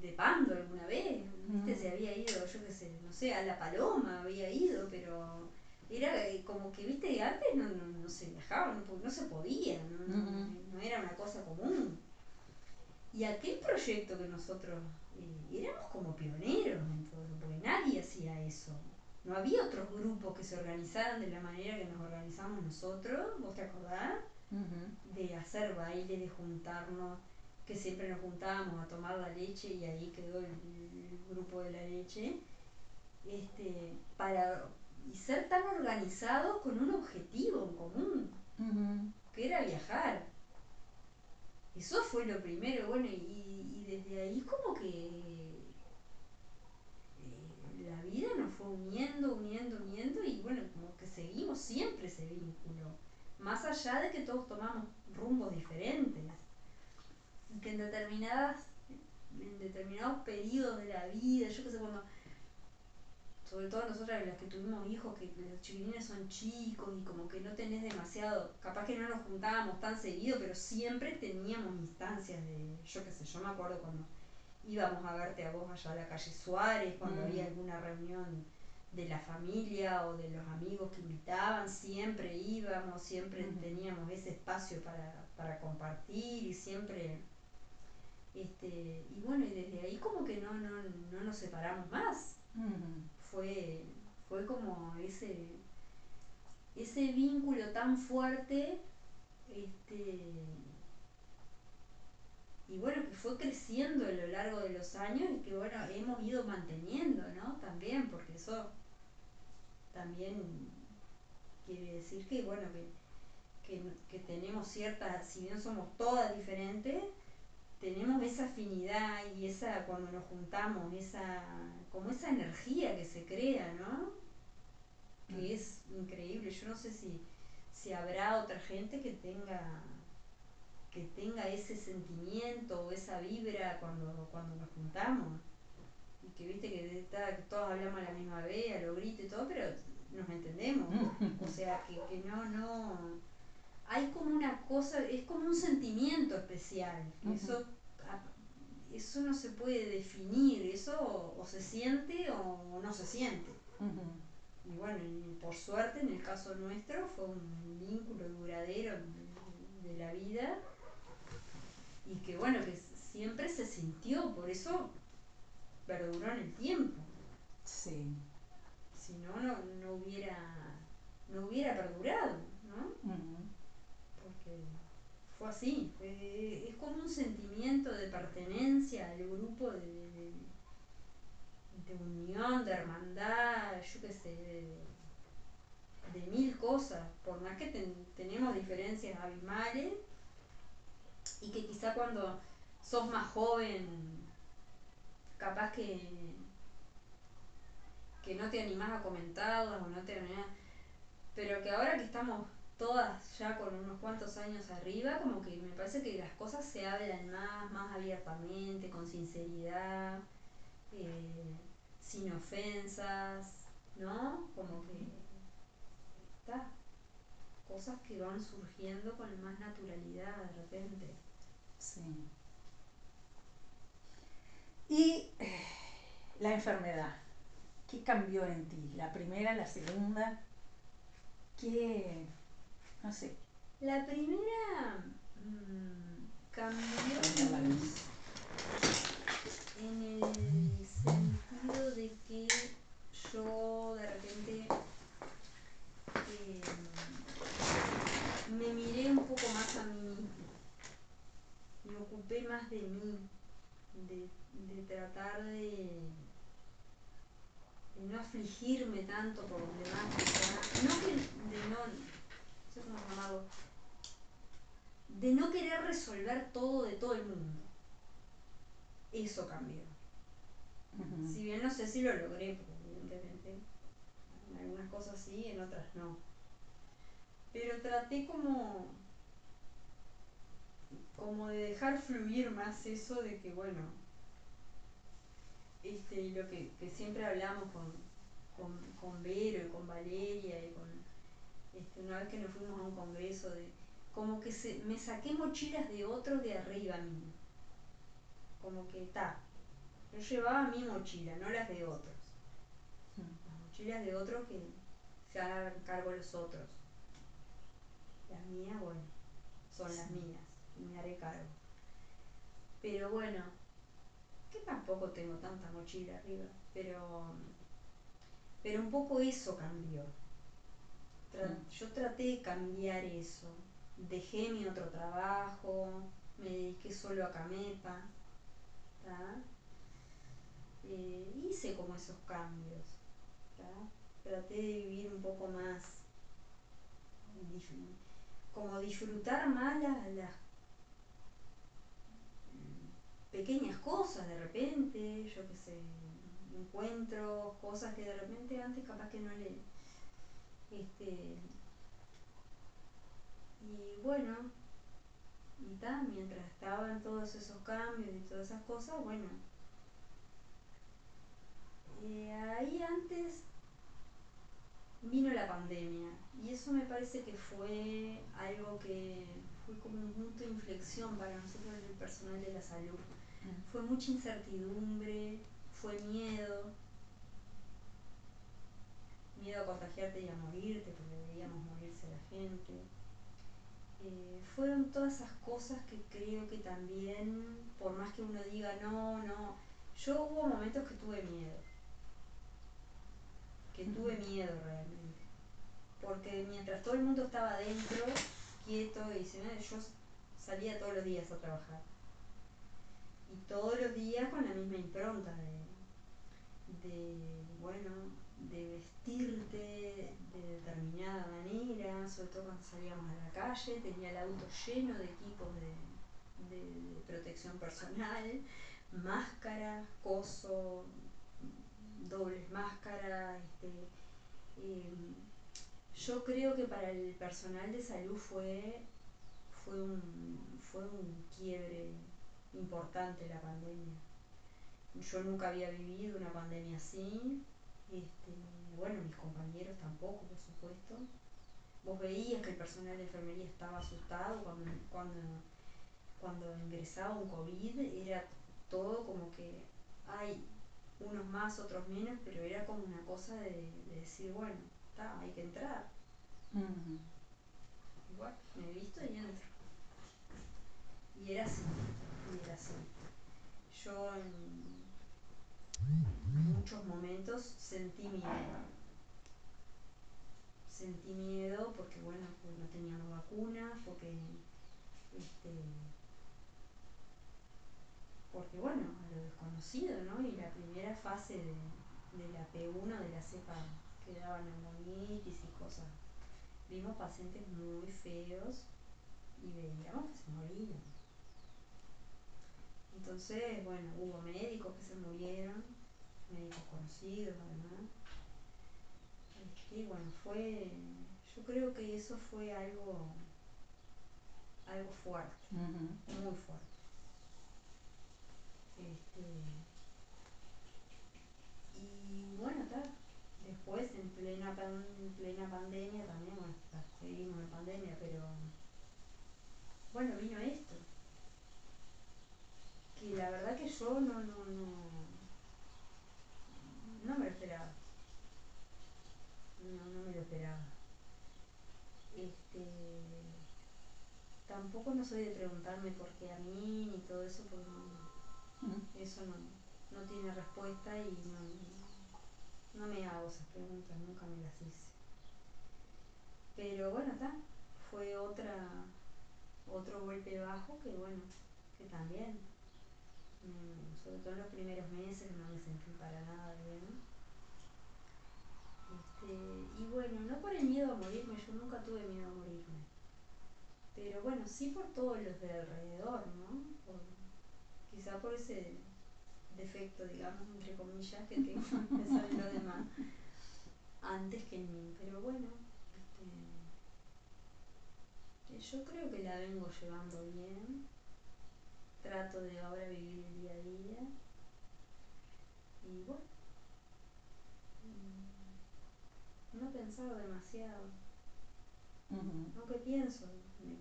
de Pando alguna vez, ¿viste? se había ido, yo qué sé, no sé, a La Paloma había ido, pero era eh, como que, viste, antes no, no, se viajaba, no, no se podía, no era una cosa común. Y aquel proyecto que nosotros eh, éramos como pioneros en todo eso. No había otros grupos que se organizaran de la manera que nos organizamos nosotros, ¿vos te acordás? De hacer baile, de juntarnos, que siempre nos juntábamos a tomar la leche y ahí quedó el, grupo de la leche. Este, para y ser tan organizados con un objetivo en común, que era viajar. Eso fue lo primero, bueno, y, y desde ahí como que la vida nos fue uniendo, uniendo, uniendo y bueno, como que seguimos siempre ese vínculo. Más allá de que todos tomamos rumbos diferentes. Que en determinadas, en determinados periodos de la vida, yo qué sé, cuando sobre todo nosotras las que tuvimos hijos, que los chiquilines son chicos y como que no tenés demasiado, capaz que no nos juntábamos tan seguido, pero siempre teníamos instancias de, yo qué sé, yo me acuerdo cuando íbamos a verte a vos allá a la calle Suárez, cuando había alguna reunión de la familia o de los amigos que invitaban, siempre íbamos, siempre teníamos ese espacio para, compartir y siempre este, y bueno, y desde ahí como que no, no, no nos separamos más. Fue, fue como ese, ese vínculo tan fuerte, este, y bueno, que fue creciendo a lo largo de los años y que bueno, hemos ido manteniendo, ¿no? También, porque eso también quiere decir que bueno, que, que, tenemos cierta, si bien somos todas diferentes, tenemos esa afinidad y esa, cuando nos juntamos, esa, como esa energía que se crea, ¿no? Que es increíble. Yo no sé si, si habrá otra gente que tenga que tenga ese sentimiento o esa vibra cuando, cuando nos juntamos. Y que viste que, todos hablamos a la misma vez, a lo grito y todo, pero nos entendemos. o sea, que, que no, no. Hay como una cosa, es como un sentimiento especial. Eso eso no se puede definir, eso o, se siente o no se siente. Y bueno, por suerte en el caso nuestro fue un vínculo duradero de la vida y que bueno, que siempre se sintió, por eso perduró en el tiempo. Sí. Si no, no, hubiera, no hubiera perdurado, ¿no? Fue así, es como un sentimiento de pertenencia al grupo, de, de, unión, de hermandad, yo qué sé, de, mil cosas, por más que tenemos diferencias abismales, y que quizá cuando sos más joven, capaz que, que no te animás a comentarlas o no te animás, pero que ahora que estamos todas ya con unos cuantos años arriba, como que me parece que las cosas se hablan más, más abiertamente, con sinceridad, eh, sin ofensas, ¿no? Como que está, cosas que van surgiendo con más naturalidad de repente. Sí. Y eh, la enfermedad, ¿qué cambió en ti? ¿La primera, la segunda? ¿Qué, no sé? La primera mmm, cambió en el sentido de que yo de repente eh, me miré un poco más a mí misma me ocupé más de mí, de, tratar de, no afligirme tanto por los demás, no que, de no, cómo llamarlo, de no querer resolver todo de todo el mundo. Eso cambió. Si bien no sé si lo logré, porque evidentemente en algunas cosas sí, en otras no. Pero traté como como de dejar fluir más eso de que, bueno, este, lo que, siempre hablamos con, con, Vero y con Valeria y con, este, una vez que nos fuimos a un congreso, de como que se, me saqué mochilas de otros de arriba mío. Como que está. Yo llevaba mi mochila, no las de otros. Las mochilas de otros que se hagan cargo los otros. Las mías, bueno, son las mías me haré cargo. Pero bueno, que tampoco tengo tanta mochila arriba, pero Pero un poco eso cambió. Yo traté de cambiar eso. Dejé mi otro trabajo, me dediqué solo a Camepa. Eh, hice como esos cambios. Traté de vivir un poco más, como disfrutar más las, pequeñas cosas de repente, yo qué sé, encuentro cosas que de repente antes capaz que no le... Este, y bueno, y tal, mientras estaban todos esos cambios y todas esas cosas, bueno, eh, ahí antes vino la pandemia y eso me parece que fue algo que fue como un punto de inflexión para nosotros el personal de la salud. Fue mucha incertidumbre, fue miedo, miedo a contagiarte y a morirte, porque veíamos morirse la gente. Eh, fueron todas esas cosas que creo que también, por más que uno diga no, no, yo hubo momentos que tuve miedo, que tuve miedo realmente, porque mientras todo el mundo estaba adentro, quieto y sin nada, yo salía todos los días a trabajar y todos los días con la misma impronta de, de bueno, de vestirte de determinada manera, sobre todo cuando salíamos a la calle, tenía el auto lleno de equipos de, de- protección personal, máscaras, coso, dobles máscaras, este, em, yo creo que para el personal de salud fue, fue, un, fue un quiebre importante la pandemia. Yo nunca había vivido una pandemia así, este, bueno, mis compañeros tampoco, por supuesto. Vos veías que el personal de enfermería estaba asustado cuando, cuando, cuando ingresaba un COVID, era todo como que hay unos más, otros menos, pero era como una cosa de, de decir, bueno, está, hay que entrar. Igual, me he visto y entro. Y era así, y era así. Yo en muchos momentos sentí miedo. Sentí miedo porque, bueno, porque no teníamos vacunas, porque, este, porque, bueno, a lo desconocido, ¿no? Y la primera fase de, de la P1, de la cepa que daba neumonitis y cosas. Vimos pacientes muy feos y veíamos que se morían. Entonces, bueno, hubo médicos que se murieron, médicos conocidos además. Este, y bueno, fue, yo creo que eso fue algo, algo fuerte, muy fuerte. Este, y bueno, tal. Después, en plena, pan- plena pandemia también, bueno, seguimos en pandemia, pero bueno, vino esto. Que la verdad que yo no, no, no, no me lo esperaba. No, no me lo esperaba. Este, tampoco no soy de preguntarme por qué a mí ni todo eso, porque no, eso no, no tiene respuesta y no, no me hago esas preguntas, nunca me las hice. Pero bueno, está, fue otra, otro golpe bajo que bueno, que también, mm, sobre todo en los primeros meses no me sentí para nada bien. Este, y bueno, no por el miedo a morirme, yo nunca tuve miedo a morirme. Pero bueno, sí por todos los de alrededor, ¿no? Quizá por ese defecto, digamos, entre comillas, que tengo en pensar en los demás antes que en mí. Pero bueno, este, yo creo que la vengo llevando bien. Trato de ahora vivir el día a día. Y bueno, mm, no pensar demasiado. Ujú. Aunque pienso,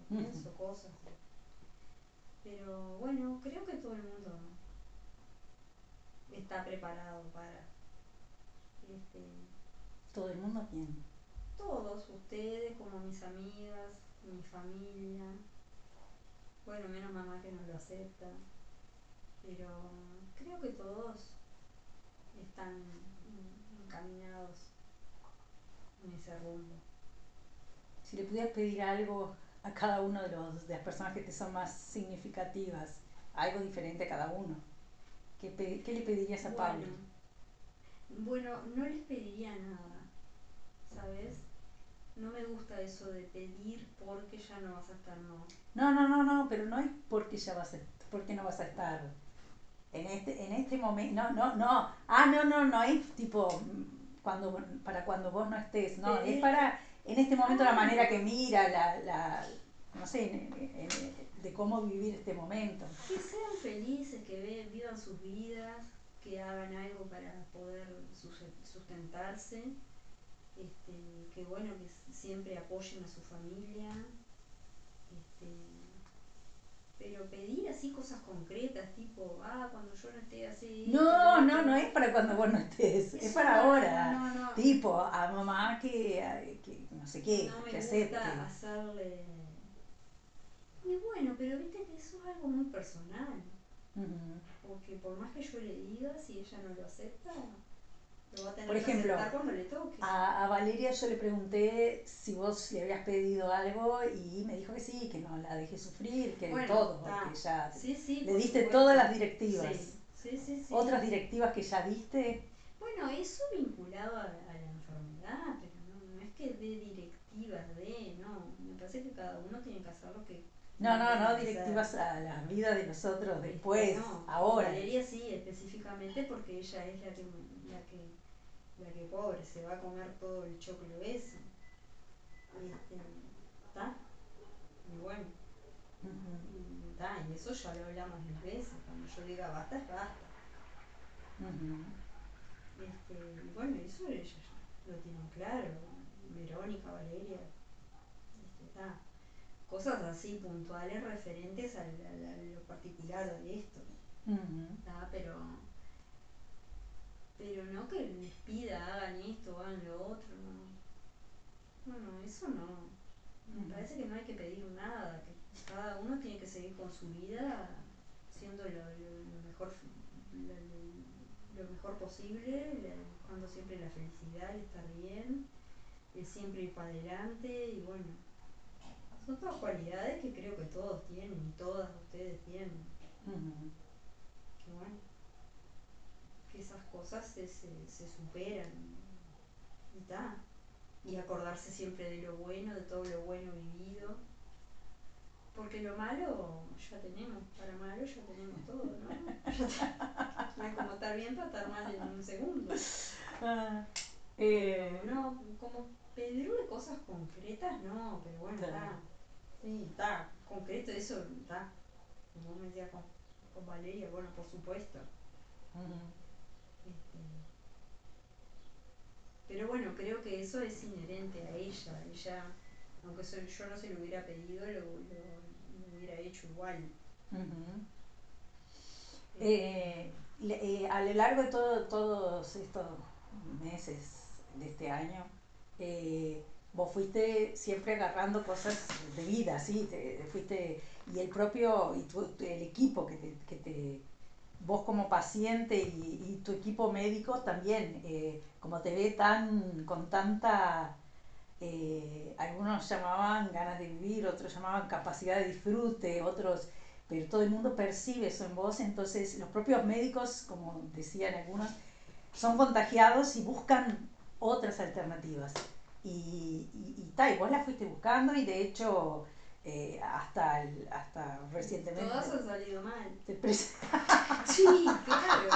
me pienso cosas. Pero bueno, creo que todo el mundo está preparado para este, Todo el mundo bien. todos, ustedes como mis amigas, mi familia. Bueno, menos mamá que no lo acepta. Pero creo que todos están encaminados en ese rumbo. Si le pudieras pedir algo a cada uno de, los, de las personas que te son más significativas, algo diferente a cada uno, ¿qué, qué le pedirías a Pablo? Bueno, no les pediría nada, ¿sabes? No me gusta eso de pedir porque ya no vas a estar, no. No, no, no, no, pero no es porque ya vas a porque no vas a estar. En este, en este momento, no, no, no, ah, no, no, no, es tipo cuando para cuando vos no estés, no, es para en este momento la manera que mira, la, la no sé, de cómo vivir este momento. Que sean felices, que vivan sus vidas, que hagan algo para poder sustentarse, este, que bueno, que siempre apoyen a su familia, este, pero pedir así cosas concretas, tipo, ah, cuando yo no esté así. No, no, no es para cuando vos no estés, es, para ahora. Tipo, a mamá que, que no sé qué, no me que gusta hacerle. Y bueno, pero viste que eso es algo muy personal. Porque por más que yo le diga, si ella no lo acepta, lo va a tener por ejemplo, que aceptar cuando le toque. A, a, Valeria yo le pregunté si vos le habías pedido algo y me dijo que sí, que no la dejé sufrir, que todo, que ya le diste todas las directivas. Sí. ¿Otras directivas que ya diste? Bueno, eso vinculado a, a la enfermedad, pero no, no es que dé directivas de, no, me parece que cada uno tiene que hacer lo que no, no, no directivas a la vida de nosotros después, ahora. Valeria sí, específicamente porque ella es la que, la que, la que pobre, se va a comer todo el choclo ese. Este, ¿Está? Y bueno. y eso ya lo hablamos mil veces. Cuando yo diga basta, es basta. este, y bueno, eso ella lo tienen claro. Verónica, Valeria. Está cosas así puntuales referentes a, lo particular de esto. Pero, pero no que les pida hagan esto, hagan lo otro, no. No, eso no. Me parece que no hay que pedir nada, que cada uno tiene que seguir con su vida siendo lo, mejor lo, mejor posible, buscando siempre la felicidad estar bien, y siempre ir para adelante y bueno son todas cualidades que creo que todos tienen y todas ustedes tienen. Que bueno, que esas cosas se, se, superan y tal. Y acordarse siempre de lo bueno, de todo lo bueno vivido. Porque lo malo ya tenemos, para malo ya tenemos todo, ¿no? es como estar bien para estar mal en un segundo. Ah, eh, no, como pedir de cosas concretas, no, pero bueno, está. Sí, está, concreto eso, está. Como me decía con, con, Valeria, bueno, por supuesto. Este, pero bueno, creo que eso es inherente a ella. Ella, aunque yo no se lo hubiera pedido, lo, hubiera hecho igual. Eh, a lo largo de todo, todos estos meses de este año, eh, vos fuiste siempre agarrando cosas de vida, ¿sí? Te, fuiste, y el propio, y tu, el equipo que te, que te, vos como paciente y, y tu equipo médico también, eh, como te ve tan, con tanta, eh, algunos llamaban ganas de vivir, otros llamaban capacidad de disfrute, otros, pero todo el mundo percibe eso en vos, entonces los propios médicos, como decían algunos, son contagiados y buscan otras alternativas. Y, y, y, vos la fuiste buscando y de hecho eh, hasta, el, hasta recientemente... Todas han salido mal. sí, claro.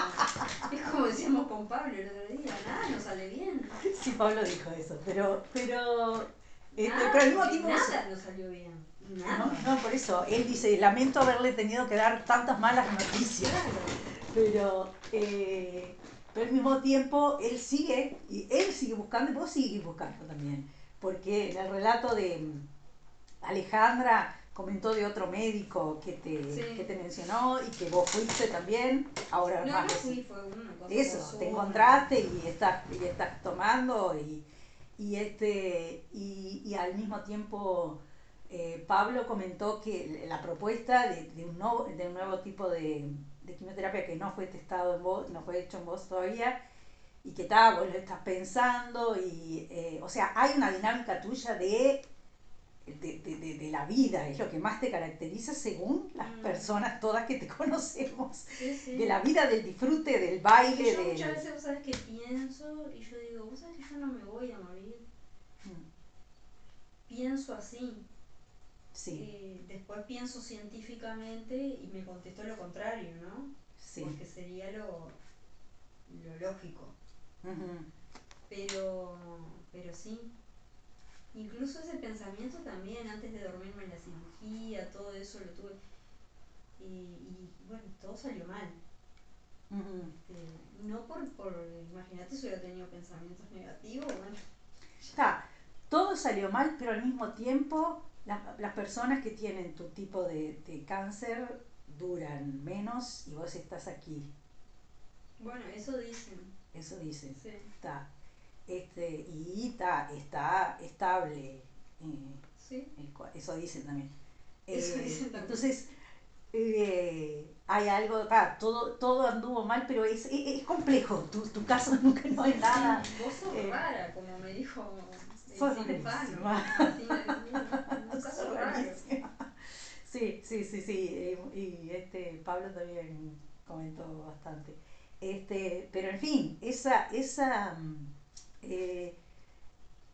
Es como decíamos con Pablo el otro día, nada no sale bien. Sí, Pablo dijo eso, pero... pero este, pero al mismo tiempo nada no salió bien. Nada. No, no, por eso. Él dice, lamento haberle tenido que dar tantas malas noticias. Pero eh, pero al mismo tiempo él sigue, y él sigue buscando y vos sigues buscando también. Porque en el relato de Alejandra comentó de otro médico que te, que te mencionó y que vos fuiste también. Ahora no, más. No fui, fue Eso, te encontraste y estás, y estás tomando y, y, este, y, y al mismo tiempo eh, Pablo comentó que la propuesta de, de, un, nuevo, de un nuevo tipo de de quimioterapia que no fue testado en vos, no fue hecho en vos todavía, y que tal, vos lo estás pensando y, eh, o sea, hay una dinámica tuya de de, de, de, la vida, es lo que más te caracteriza según las mm. personas todas que te conocemos. De la vida, del disfrute, del baile. Yo muchas veces, sabes que pienso y yo digo, vos sabes que yo no me voy a morir. Mm. Pienso así. Sí. Eh, después pienso científicamente y me contesto lo contrario, ¿no? Sí. Porque sería lo, lo lógico. Pero, pero sí, Incluso ese pensamiento también, antes de dormirme en la cirugía, todo eso lo tuve. Y, bueno, todo salió mal. Este, no por, por imagínate si hubiera tenido pensamientos negativos, bueno. Está, todo salió mal, pero al mismo tiempo las personas que tienen tu tipo de, de cáncer duran menos y vos estás aquí. Bueno, eso dicen. Eso dicen. Sí. Está este, y está, está estable. Eh, ¿Sí? eso dicen también. Eh, entonces, eh, hay algo, acá todo, todo anduvo mal, pero es, es, complejo. Tu, tu, caso nunca no es nada. Vos sos rara, como me dijo sos Sí, sí, sí, sí. Y este Pablo también comentó bastante. Este, pero en fin, esa, esa mm, eh,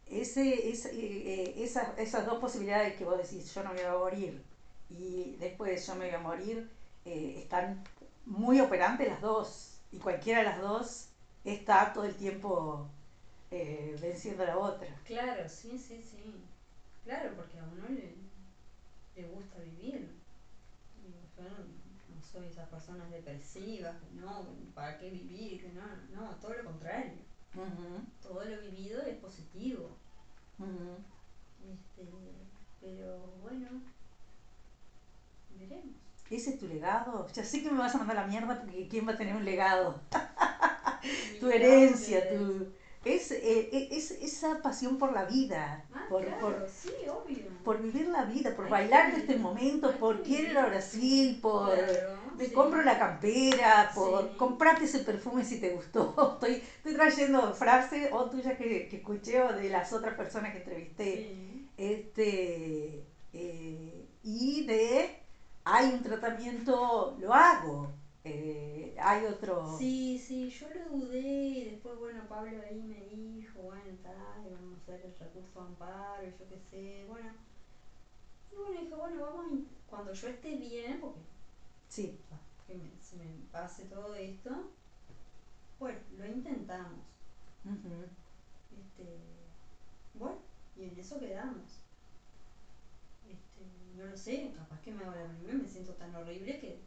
ese, ese, eh, esas dos posibilidades que vos decís, yo no me voy a morir y después yo me voy a morir, eh, están muy operantes las dos y cualquiera de las dos está todo el tiempo venciendo a la otra. Claro, sí, sí, sí. Claro, porque a uno le, le gusta vivir. Yo no, soy esas personas depresivas, no, ¿para qué vivir? No, no, todo lo contrario. Todo lo vivido es positivo. este, pero bueno, veremos. ¿Ese es tu legado? Ya sé que me vas a mandar la mierda porque ¿quién va a tener un legado? tu herencia, tu es, eh, eh, es, esa pasión por la vida, ah, por, por, sí, obvio. por vivir la vida, por bailar en este momento, por quiero ir a Brasil, por me compro la campera, por comprarte ese perfume si te gustó. Estoy, estoy trayendo frases o tuyas que, que escuché o de las otras personas que entrevisté. Este, eh, y de hay un tratamiento, lo hago eh, hay otro... Sí, sí, yo lo dudé y después, bueno, Pablo ahí me dijo, bueno, tal, vamos a hacer el recurso amparo yo qué sé, bueno. Y bueno, dije, bueno, vamos a cuando yo esté bien, porque sí. que me, se me pase todo esto, bueno, lo intentamos. este, bueno, y en eso quedamos. Este, no lo sé, capaz que me hago la primera me siento tan horrible que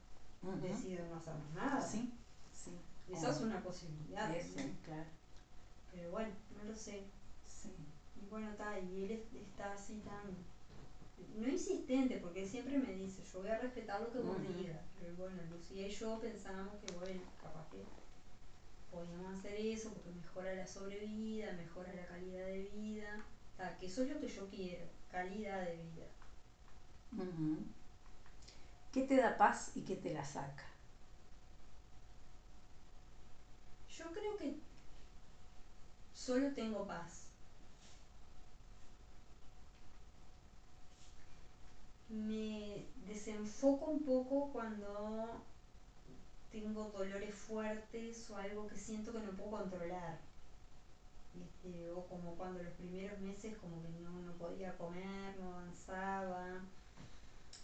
decido no hacer nada. Sí, sí. Esa es una posibilidad. claro. Pero bueno, no lo sé. Sí. Y bueno, está, y él está así tan. No insistente, porque siempre me dice, yo voy a respetar lo que vos digas. Pero bueno, Lucía y yo pensábamos que, bueno, capaz que podíamos hacer eso porque mejora la sobrevida, mejora la calidad de vida. O sea, que eso es lo que yo quiero, calidad de vida. ¿Qué te da paz y qué te la saca? Yo creo que solo tengo paz. Me desenfoco un poco cuando tengo dolores fuertes o algo que siento que no puedo controlar. Este, o como cuando los primeros meses como que no, no podía comer, no avanzaba.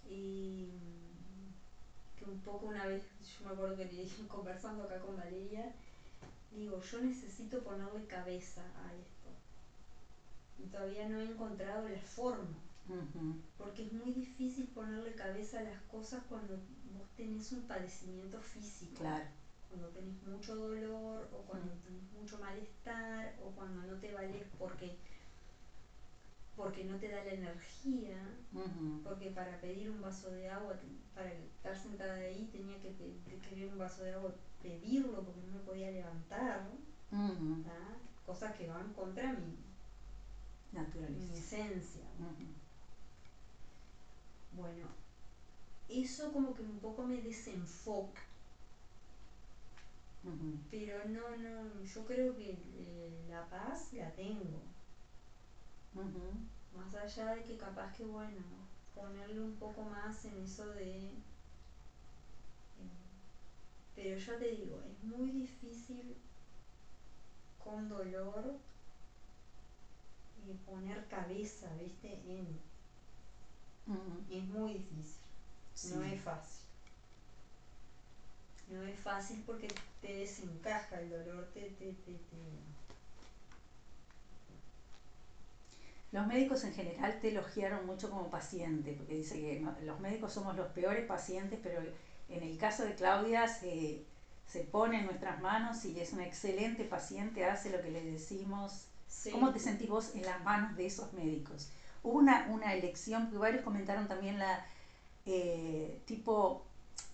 Y que un poco una vez, yo me acuerdo que le dije, conversando acá con Valeria, digo, yo necesito ponerle cabeza a esto. Y todavía no he encontrado la forma. Porque es muy difícil ponerle cabeza a las cosas cuando vos tenés un padecimiento físico. Claro. Cuando tenés mucho dolor o cuando tenés mucho malestar o cuando no te vales porque porque no te da la energía, porque para pedir un vaso de agua, para estar sentada ahí tenía que pedir un vaso de agua, pedirlo porque no me podía levantar, cosas que van contra mi, mi esencia. Bueno, eso como que un poco me desenfoca. Pero no, no, yo creo que eh, la paz la tengo. Más allá de que capaz que, bueno, ponerle un poco más en eso de... Eh, pero yo te digo, es muy difícil con dolor eh, poner cabeza, ¿viste? En... Es muy difícil, no es fácil. No es fácil porque te desencaja el dolor, te, te, te, Los médicos en general te elogiaron mucho como paciente, porque dice que los médicos somos los peores pacientes, pero en el caso de Claudia se, se pone en nuestras manos y es una excelente paciente, hace lo que le decimos. ¿Cómo te sentís vos en las manos de esos médicos? Una, una elección, porque varios comentaron también la eh, tipo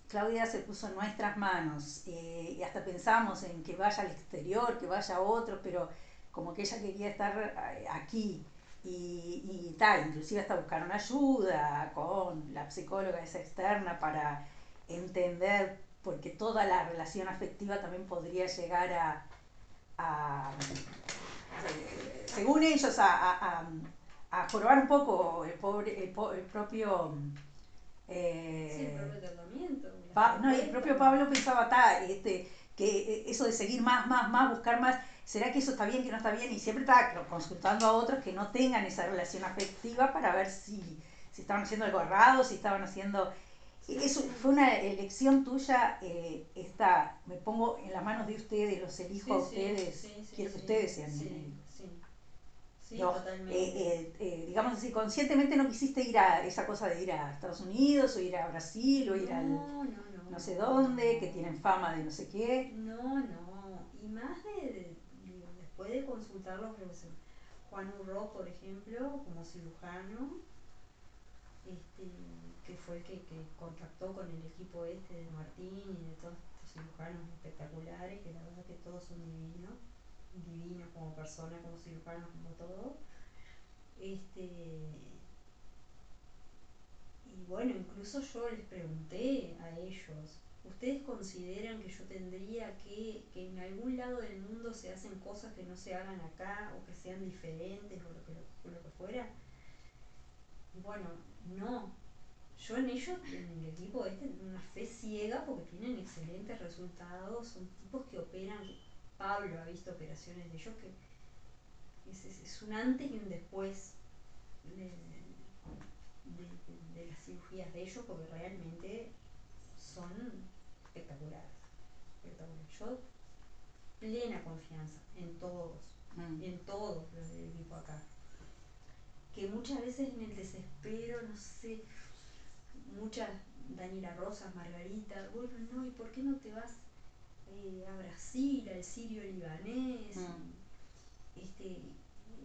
Claudia se puso en nuestras manos eh, y hasta pensamos en que vaya al exterior, que vaya a otro, pero como que ella quería estar eh, aquí. Y, tal, inclusive hasta buscaron ayuda con la psicóloga esa externa para entender, porque toda la relación afectiva también podría llegar a, según ellos, a, a, probar un poco el, pobre, el propio eh, sí, el propio tratamiento. no, el propio Pablo pensaba este, que eso de seguir más, más, más, buscar más, ¿será que eso está bien, que no está bien? Y siempre estaba consultando a otros que no tengan esa relación afectiva para ver si, si estaban haciendo algo errado, si estaban haciendo... Eso fue una elección tuya, eh, esta, me pongo en las manos de ustedes, los elijo a ustedes, quiero que ustedes sean eh, eh, eh, digamos así, conscientemente no quisiste ir a esa cosa de ir a Estados Unidos o ir a Brasil o ir al no, sé dónde, que tienen fama de no sé qué. No, no, y más de, después de consultarlo, Juan Urro, por ejemplo, como cirujano, este, que fue el que, que, contactó con el equipo este de Martín y de todos estos cirujanos espectaculares, que la verdad que todos son divinos divino como persona, como cirujano, como todo. Este, y bueno, incluso yo les pregunté a ellos, ¿ustedes consideran que yo tendría que, que en algún lado del mundo se hacen cosas que no se hagan acá o que sean diferentes o lo que, lo, que fuera? Bueno, no. Yo en ellos, en el equipo este, una fe ciega porque tienen excelentes resultados, son tipos que operan Pablo ha visto operaciones de ellos que es, un antes y un después de, las cirugías de ellos porque realmente son espectaculares. Yo plena confianza en todos, mm. en todos los del equipo acá. Que muchas veces en el desespero, no sé, muchas Daniela Rosas, Margarita, bueno, no, ¿y por qué no te vas eh, a Brasil, al sirio libanés. Mm. Este,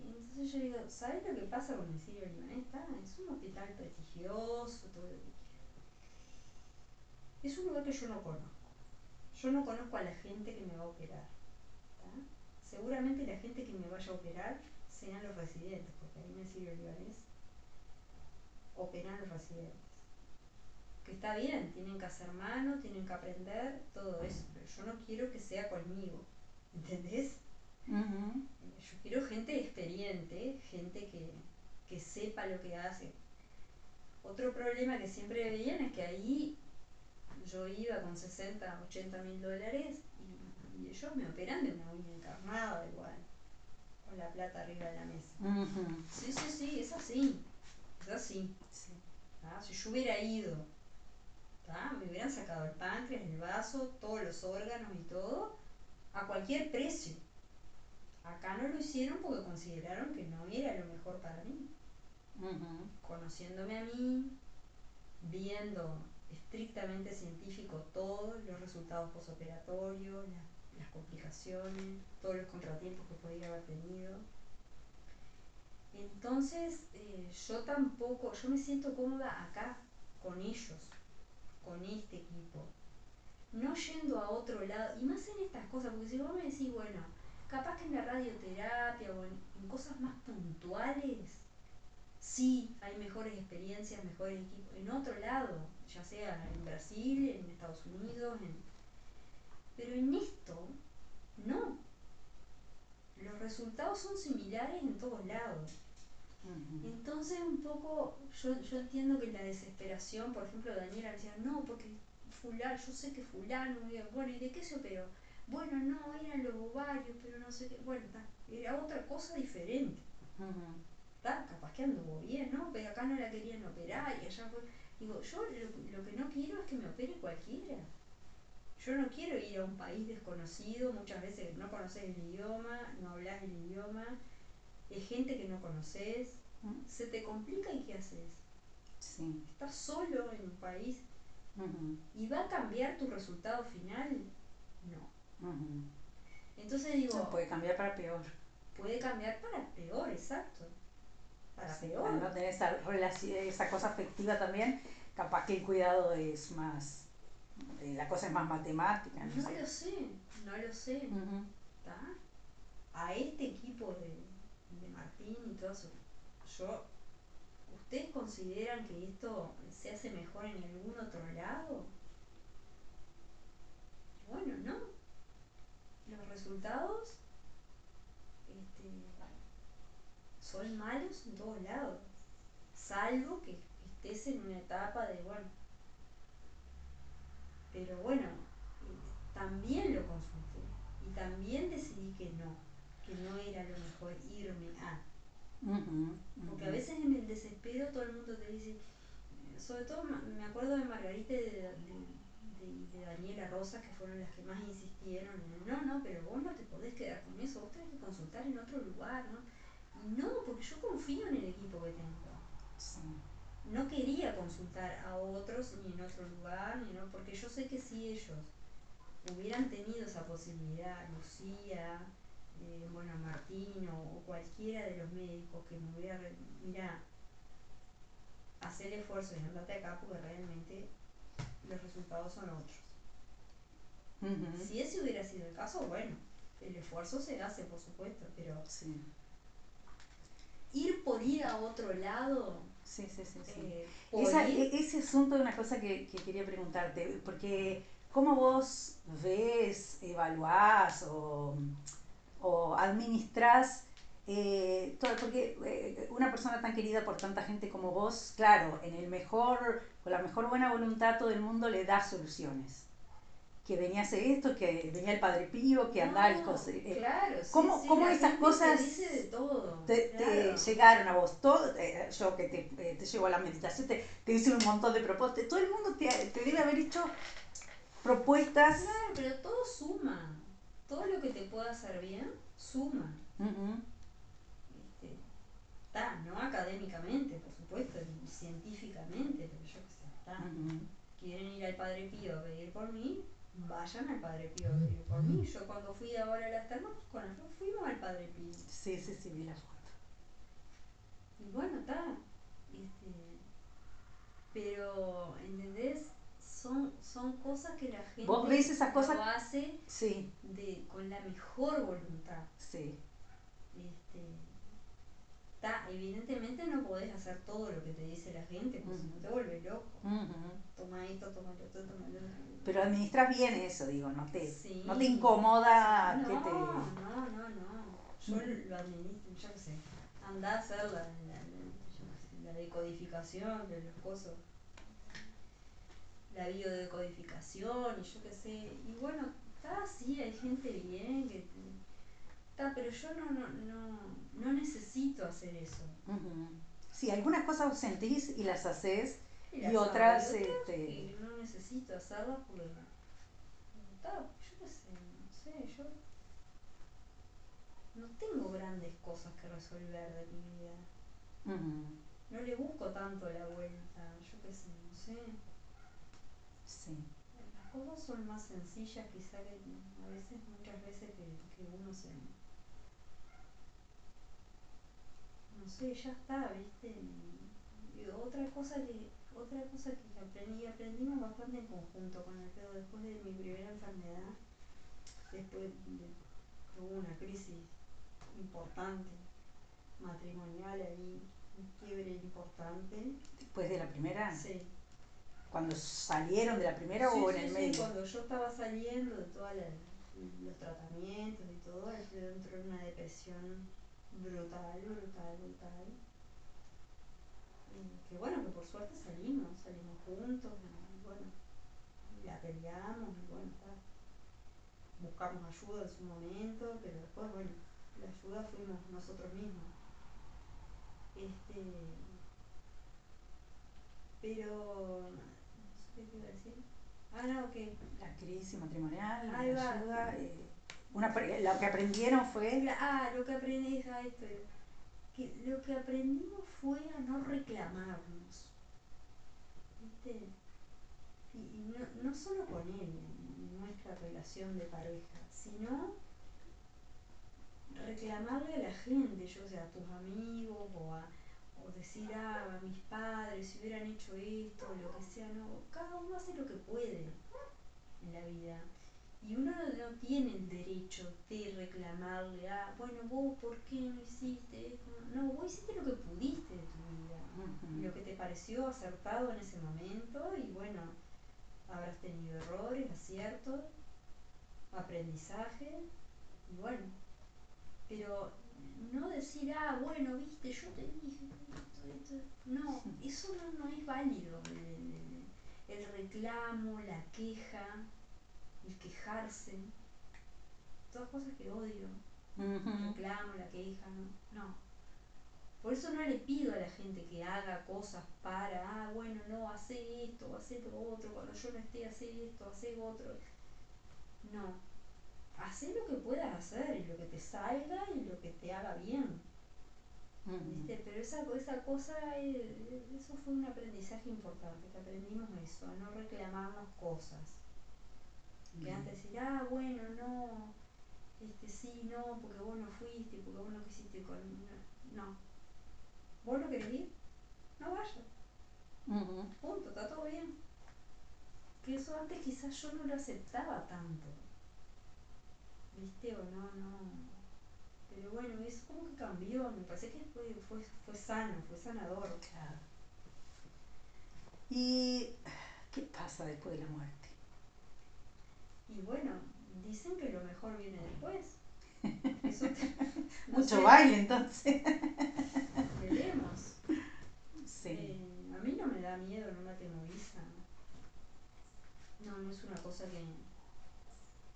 entonces yo digo, ¿sabes lo que pasa con el sirio libanés? es un hospital prestigioso, todo Es un lugar que yo no conozco. Yo no conozco a la gente que me va a operar. Seguramente la gente que me vaya a operar sean los residentes, porque ahí en el sirio libanés operan los residentes que está bien, tienen que hacer mano, tienen que aprender, todo eso, pero yo no quiero que sea conmigo, ¿entendés? Yo quiero gente experiente, gente que, que sepa lo que hace. Otro problema que siempre veían es que ahí yo iba con 60, 80 mil dólares y, ellos me operan de una uña encarnada igual, con la plata arriba de la mesa. Sí, sí, sí, es así, es así. Ah, si yo hubiera ido me hubieran sacado el páncreas, el vaso, todos los órganos y todo, a cualquier precio. Acá no lo hicieron porque consideraron que no era lo mejor para mí. Conociéndome a mí, viendo estrictamente científico todos los resultados posoperatorios, las complicaciones, todos los contratiempos que podía haber tenido. Entonces, eh, yo tampoco, yo me siento cómoda acá con ellos con este equipo. No yendo a otro lado, y más en estas cosas, porque si vos me decís, bueno, capaz que en la radioterapia o en, cosas más puntuales, sí hay mejores experiencias, mejores equipos. En otro lado, ya sea en Brasil, en Estados Unidos, Pero en esto, no. Los resultados son similares en todos lados. Entonces un poco, yo, yo entiendo que la desesperación, por ejemplo, Daniela decía, no, porque fulano, yo sé que fulano, bueno, ¿y de qué se operó? Bueno, no, eran los ovarios, pero no sé qué, bueno, era otra cosa diferente. capaz que anduvo bien, ¿no? Pero acá no la querían operar y allá fue... Digo, yo lo, lo que no quiero es que me opere cualquiera. Yo no quiero ir a un país desconocido, muchas veces no conoces el idioma, no hablas el idioma, es gente que no conoces, mm. se te complica y ¿qué haces? Sí. Estás solo en un país y va a cambiar tu resultado final. No. Entonces digo... puede cambiar para peor. Puede cambiar para peor, exacto. Para peor. Al no tener esa, esa cosa afectiva también, capaz que el cuidado es más eh, la cosa es más matemática. No, lo sé, no lo sé. A este equipo de Martín y todo eso, yo, ¿ustedes consideran que esto se hace mejor en algún otro lado? Bueno, no. Los resultados este, son malos en todos lados, salvo que estés en una etapa de, bueno, pero bueno, también lo consulté y también decidí que no, que no era lo mejor irme a. Porque a veces en el desespero todo el mundo te dice, sobre todo me acuerdo de Margarita y de, de, Daniela Rosa, que fueron las que más insistieron, no, no, pero vos no te podés quedar con eso, vos tenés que consultar en otro lugar, ¿no? Y no, porque yo confío en el equipo que tengo no quería consultar a otros ni en otro lugar, ni no, porque yo sé que si ellos hubieran tenido esa posibilidad, Lucía, eh, bueno, Martín o, cualquiera de los médicos que me hubiera, mira, hacer esfuerzo y andate acá porque realmente los resultados son otros. Si ese hubiera sido el caso, bueno, el esfuerzo se hace, por supuesto, pero ir por ir a otro lado Sí, sí, sí. sí. Eh, e, ese asunto es una cosa que, quería preguntarte, porque ¿cómo vos ves, evaluás o, o administrás eh, todo? Porque eh, una persona tan querida por tanta gente como vos, claro, en el mejor, con la mejor buena voluntad todo el mundo le da soluciones que venía a hacer esto, que venía el Padre Pío, que andaba el eh, Claro, ¿Cómo, cómo esas cosas te, llegaron a vos? Todo, eh, yo que te, eh, te llevo a la meditación, te, te hice un montón de propuestas. Todo el mundo te, te debe haber hecho propuestas. Claro, pero todo suma. Todo lo que te pueda hacer bien, suma. Está, no académicamente, por supuesto, ni científicamente, pero yo qué sé, está. Quieren ir al Padre Pío a pedir por mí, vayan al Padre Pío por mí. Yo cuando fui ahora a las termas, con fuimos al Padre Pío. Sí, sí, sí, vi la foto. Y bueno, está. Este, pero, ¿entendés? Son, son cosas que la gente ¿Vos ves esas cosas? lo hace sí. de, con la mejor voluntad. Sí. Este, evidentemente no podés hacer todo lo que te dice la gente, porque no te vuelve loco. Toma esto, toma esto, toma esto. Pero administras bien eso, digo, no te, no te incomoda no, que te... No, no, no. Yo lo administro, yo qué sé. Andá a hacer la, la, decodificación de los cosas. La biodecodificación y yo qué sé. Y bueno, está así, hay gente bien que pero yo no, no, no, no necesito hacer eso. Sí, algunas cosas sentís y las haces y, otras... Este... no necesito hacerlas porque... yo qué sé, no sé, yo no tengo grandes cosas que resolver de mi vida. No le busco tanto la vuelta, yo qué sé, no sé. Sí. Las cosas son más sencillas quizá que a veces, muchas veces que, que uno se, no sé, ya está, ¿viste? Y otra cosa que otra cosa que aprendí, aprendimos bastante en conjunto con el pedo después de mi primera enfermedad, después de, hubo una crisis importante, matrimonial ahí, un quiebre importante. ¿Después de la primera? Sí. Cuando salieron de la primera o en el medio. cuando yo estaba saliendo de todos los tratamientos y todo, yo entré en una depresión brutal, brutal, brutal. que bueno, que por suerte salimos, salimos juntos, y bueno, la peleamos, y bueno, buscamos ayuda en su momento, pero después, bueno, la ayuda fuimos nosotros mismos. Este, pero, ¿qué te iba a decir? Ah, no, que... La crisis matrimonial, la ayuda, eh, una, lo que aprendieron fue... Ah, lo que aprendí, es esto, que lo que aprendimos fue a no reclamarnos. ¿Viste? Y, no, no solo con él, en nuestra relación de pareja, sino reclamarle a la gente, yo sea, a tus amigos o a decir a mis padres si hubieran hecho esto, lo que sea, no, cada uno hace lo que puede en la vida. Y uno no tiene el derecho de reclamarle, a, bueno, vos, ¿por qué no hiciste esto? No, vos hiciste lo que pudiste de tu vida, lo que te pareció acertado en ese momento, y bueno, habrás tenido errores, aciertos, aprendizaje, y bueno, pero no decir, ah, bueno, viste, yo te dije esto, esto. No, eso no, es válido. El, reclamo, la queja, el quejarse, todas cosas que odio. El reclamo, la queja, no, no. Por eso no le pido a la gente que haga cosas para, ah, bueno, no, hace esto, hace lo otro, cuando yo no esté, hace esto, hace otro. No, haz lo que puedas hacer y lo que te salga y lo que te haga bien. Pero esa, esa cosa, eh, eso fue un aprendizaje importante, que aprendimos eso, a no reclamarnos cosas. Que antes decir, ah, bueno, no, este sí, no, porque vos no fuiste, porque vos no quisiste con... No. ¿Vos no querés ir? No vayas. Punto, está todo bien. Que eso antes quizás yo no lo aceptaba tanto. ¿Viste? O no, no. Pero bueno, eso como que cambió, me parece que fue, fue, fue sano, fue sanador. Claro. ¿Y qué pasa después de la muerte? Y bueno, dicen que lo mejor viene después. Mucho baile entonces. Veremos. Sí. Eh, a mí no me da miedo, no me atemoriza. No, no es una cosa que,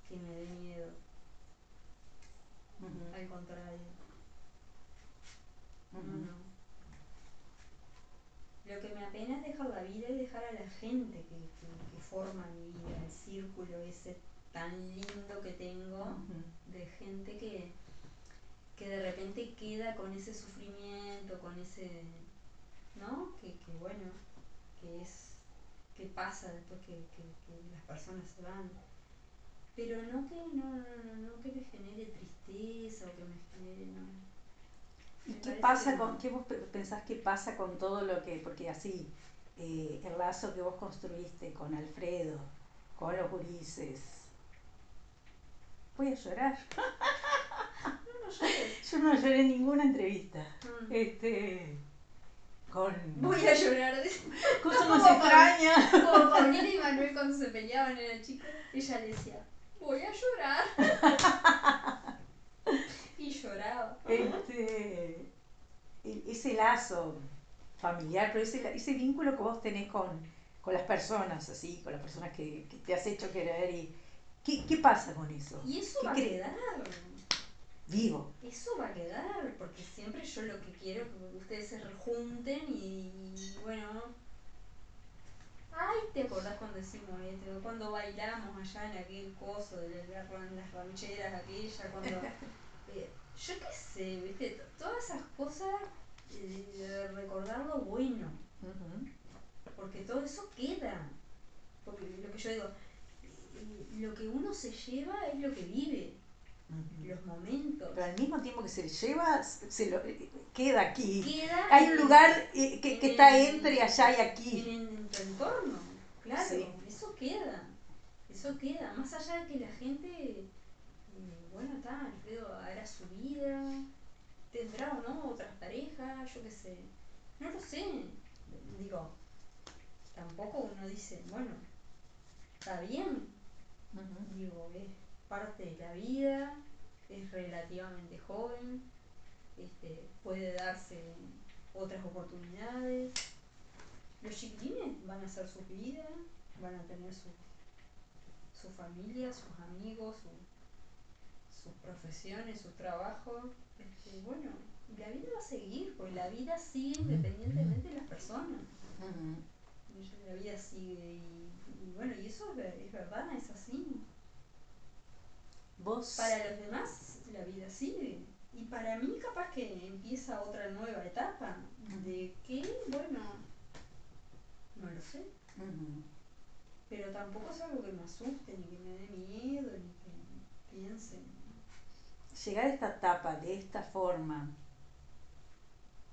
que me dé miedo al contrario. No, no. Lo que me apena es dejar la vida y dejar a la gente que, que, forma mi vida, el círculo ese tan lindo que tengo de gente que, que de repente queda con ese sufrimiento, con ese, ¿no? Que, que bueno, que es, que pasa después que, que las personas se van pero no que no, no, no, que me genere tristeza o que me genere no. ¿Y qué pasa con, qué vos pensás que pasa con todo lo que, porque así, eh, el lazo que vos construiste con Alfredo, con los gurises, voy a llorar. No, no. Yo no lloré en ninguna entrevista. Mm. Este, con... Voy a llorar. Cosa más extraña. Como Paulina y Manuel cuando se peleaban era chico, ella le decía, voy a llorar. y lloraba. Este, ese lazo familiar, pero ese, ese vínculo que vos tenés con, con las personas, así, con las personas que, te has hecho querer y ¿qué, qué pasa con eso? Y eso va a quedar. Vivo. Eso va a quedar, porque siempre yo lo que quiero es que ustedes se rejunten y bueno, Ay, ¿te acordás cuando decimos esto? Cuando bailamos allá en aquel coso de las, rancheras aquella, cuando... Eh, yo qué sé, ¿viste? Todas esas cosas, eh, recordar lo bueno. Porque todo eso queda. Porque lo que yo digo, lo que uno se lleva es lo que vive. Los momentos. Pero al mismo tiempo que se lleva, se lo, queda aquí. Queda Hay un lugar que, que está entre allá y aquí. En, tu entorno, claro. Eso queda. Eso queda. Más allá de que la gente, eh, bueno, está, Alfredo hará su vida, tendrá o no otras parejas, yo qué sé. No lo sé. Digo, tampoco uno dice, bueno, está bien, digo, es parte de la vida, es relativamente joven, este, puede darse otras oportunidades. Los chiquilines van a hacer su vida, van a tener su, su familia, sus amigos, sus profesiones, su trabajo. Este, bueno, la vida va a seguir, porque la vida sigue independientemente de las personas. La vida sigue y, bueno, y eso es, verdad, es así. ¿Vos? Para los demás la vida sigue. Y para mí capaz que empieza otra nueva etapa. ¿De qué? Bueno, no lo sé. Pero tampoco es algo que me asuste, ni que me dé miedo, ni que piense. Llegar a esta etapa de esta forma,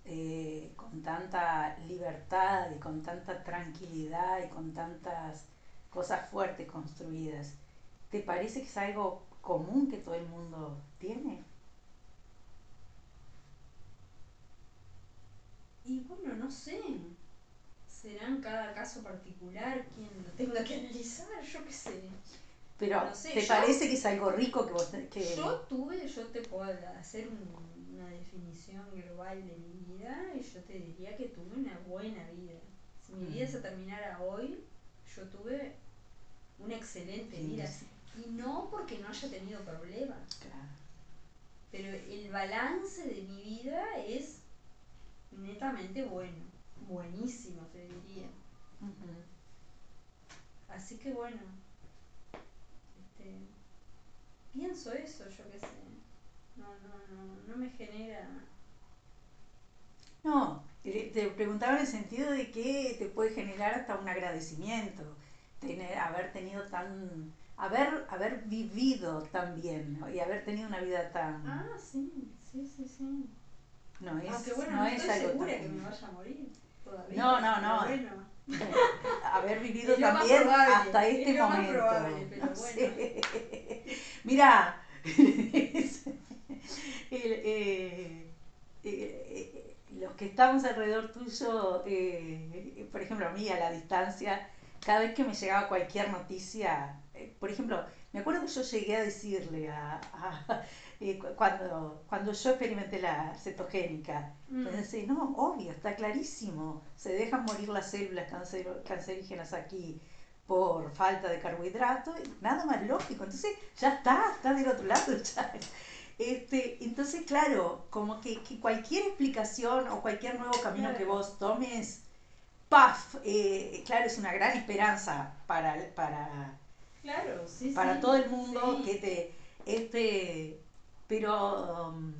eh, con tanta libertad y con tanta tranquilidad y con tantas cosas fuertes construidas, ¿te parece que es algo común que todo el mundo tiene? Y bueno, no sé. Será en cada caso particular quien lo tenga que analizar, yo qué sé. Pero, ¿te parece que es algo rico que vos... Que... Yo tuve, yo te puedo hacer una definición global de mi vida y yo te diría que tuve una buena vida. Si mi vida mm. se terminara hoy, yo tuve una excelente vida. Y no porque no haya tenido problemas. Pero el balance de mi vida es netamente bueno, buenísimo te diría. Así que bueno, este, pienso eso, yo qué sé. No, no, no, no me genera... No, te preguntaba en el sentido de que te puede generar hasta un agradecimiento, tener, haber tenido tan, haber, haber vivido tan bien y haber tenido una vida tan... Ah, sí, sí, sí, sí. No es, Aunque bueno, no, estoy segura que me vaya a morir todavía. No, no, no. Haber vivido también hasta este momento. Probable, pero bueno. Mira, eh, eh, los que estamos alrededor tuyo, eh, por ejemplo, a mí a la distancia, cada vez que me llegaba cualquier noticia, por ejemplo, me acuerdo que yo llegué a decirle a, cuando, cuando yo experimenté la cetogénica. Mm. Entonces, no, obvio, está clarísimo. Se dejan morir las células cancerígenas aquí por falta de carbohidratos, nada más lógico. Entonces, ya está, está del otro lado. Ya. Este, entonces, claro, como que, cualquier explicación o cualquier nuevo camino que vos tomes, ¡paf! Eh, claro, es una gran esperanza para, para, claro, sí, para todo el mundo que te... Este, pero, um,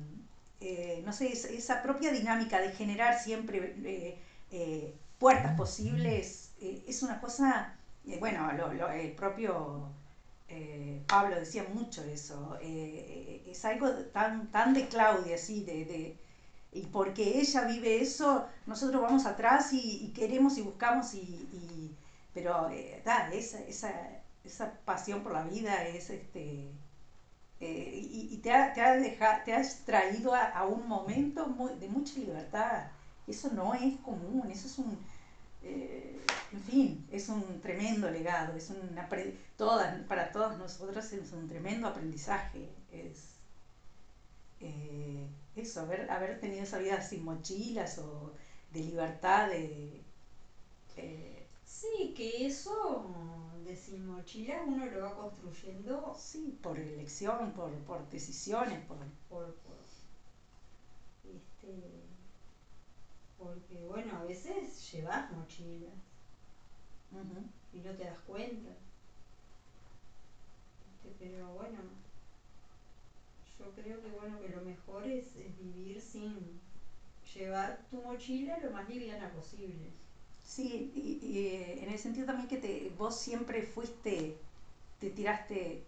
eh, no sé, esa, propia dinámica de generar siempre eh, eh, puertas posibles es una cosa, bueno, el propio Pablo decía mucho eso, es algo tan, tan de Claudia, así, de, y porque ella vive eso, nosotros vamos atrás y, queremos y buscamos, y, pero da, esa, esa, esa pasión por la vida es este eh, y, te, ha, te, ha te has traído a, un momento de mucha libertad. Eso no es común, eso es un, eh, en fin, es un tremendo legado, es una, todas, para todas nosotras es un tremendo aprendizaje. Es, eh, eso, haber, haber tenido esa vida sin mochilas o de libertad, de... sí, que eso de sin mochila uno lo va construyendo. Sí, por elección, por, por decisiones, por... por, este, porque bueno, a veces llevas mochilas y no te das cuenta. Este, pero bueno, yo creo que bueno que lo mejor es, es vivir sin llevar tu mochila lo más liviana posible. Sí, y, eh, en el sentido también que te, vos siempre fuiste, te tiraste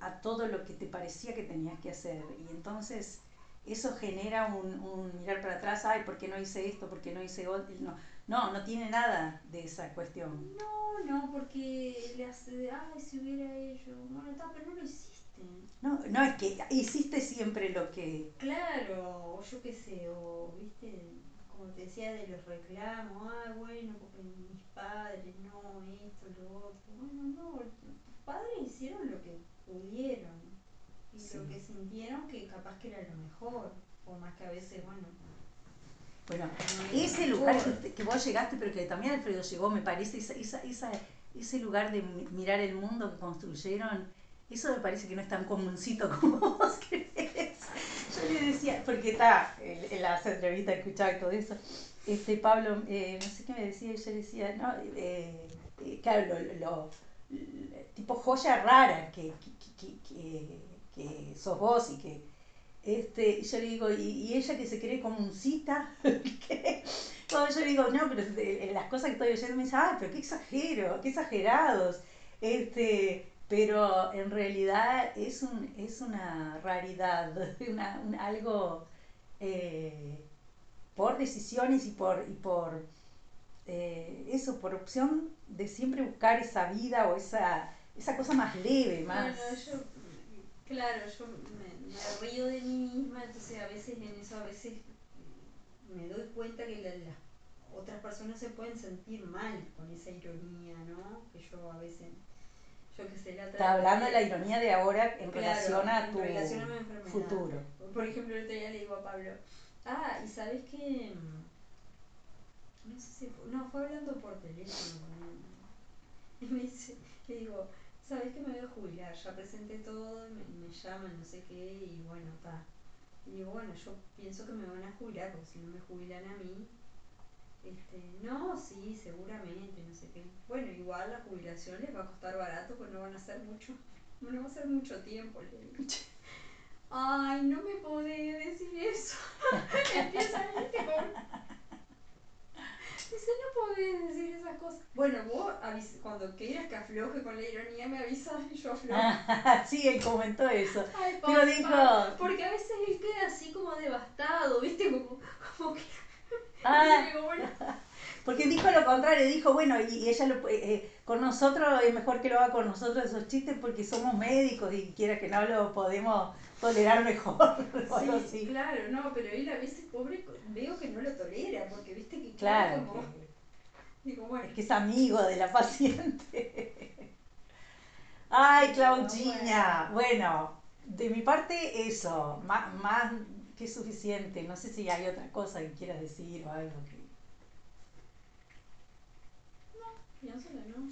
a todo lo que te parecía que tenías que hacer. Y entonces eso genera un, mirar para atrás, ay, ¿por qué no hice esto? ¿Por qué no hice otro? No, no, no tiene nada de esa cuestión. No, no, porque le hace, ay, si hubiera hecho, bueno, está, pero no lo hiciste. No, no, es que hiciste siempre lo que... Claro, o yo qué sé, o, viste, como te decía, de los reclamos, ah, bueno, porque mis padres, no, esto, lo otro. Bueno, no, tus padres hicieron lo que pudieron y lo que sintieron que capaz que era lo mejor, o más que a veces, bueno. Bueno, ese lugar que vos llegaste, pero que también Alfredo llegó, me parece, esa, esa, esa, ese lugar de mirar el mundo que construyeron, eso me parece que no es tan comuncito como vos crees. Le decía, porque está, en las entrevistas escuchaba y todo eso, este Pablo, eh, no sé qué me decía, yo decía, no, eh, eh, claro, lo, tipo joya rara que, que, que, que, sos vos y que, este, yo le digo, y, ella que se cree como un cita, Cuando yo le digo, no, pero las cosas que estoy oyendo me dice, ay, pero qué exagero, qué exagerados. Este, pero en realidad es, un, es una raridad, una, algo eh, por decisiones y por, y por eh, eso, por opción de siempre buscar esa vida o esa, esa cosa más leve, más... Bueno, yo, claro, yo me, me, río de mí misma, entonces a veces en eso, a veces me doy cuenta que las otras personas se pueden sentir mal con esa ironía, ¿no? Que yo a veces yo que sé, la Está hablando de la ironía de ahora en relación a tu futuro. Por ejemplo, el otro día le digo a Pablo, ah, y sabes que, no sé si, fue, no, fue hablando por teléfono Y me dice, le digo, sabes que me voy a jubilar, ya presenté todo, me, me llaman, no sé qué, y bueno, está. Y digo, bueno, yo pienso que me van a jubilar, porque si no me jubilan a mí, este, no, sí, seguramente, no sé qué. Bueno, igual la jubilación les va a costar barato, pues no van a ser mucho, no va a ser mucho tiempo, le digo. Ay, no me podés decir eso. Empieza a irte con... Dice, no podés decir esas cosas. Bueno, vos cuando quieras que afloje con la ironía me avisas y yo aflojo. sí, él comentó eso. Ay, Pero dijo... Porque a veces él queda así como devastado, ¿viste? Como, como que Ah, porque dijo lo contrario, dijo, bueno, y, ella lo, eh, eh, con nosotros es mejor que lo haga con nosotros esos chistes porque somos médicos y quiera que no lo podemos tolerar mejor. Sí, claro, no, pero él a veces, pobre, veo que no lo tolera, porque viste que claro, como... digo, bueno. es que es amigo de la paciente. Ay, Claudinha, bueno, de mi parte eso, más, más que es suficiente. No sé si hay otra cosa que quieras decir o algo que... No, pienso que no.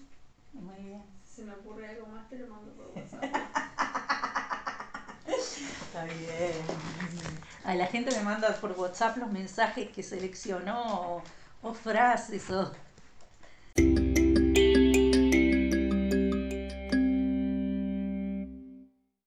Muy bien. Si se me ocurre algo más, te lo mando por WhatsApp. Está bien. A la gente me manda por WhatsApp los mensajes que seleccionó o, o frases o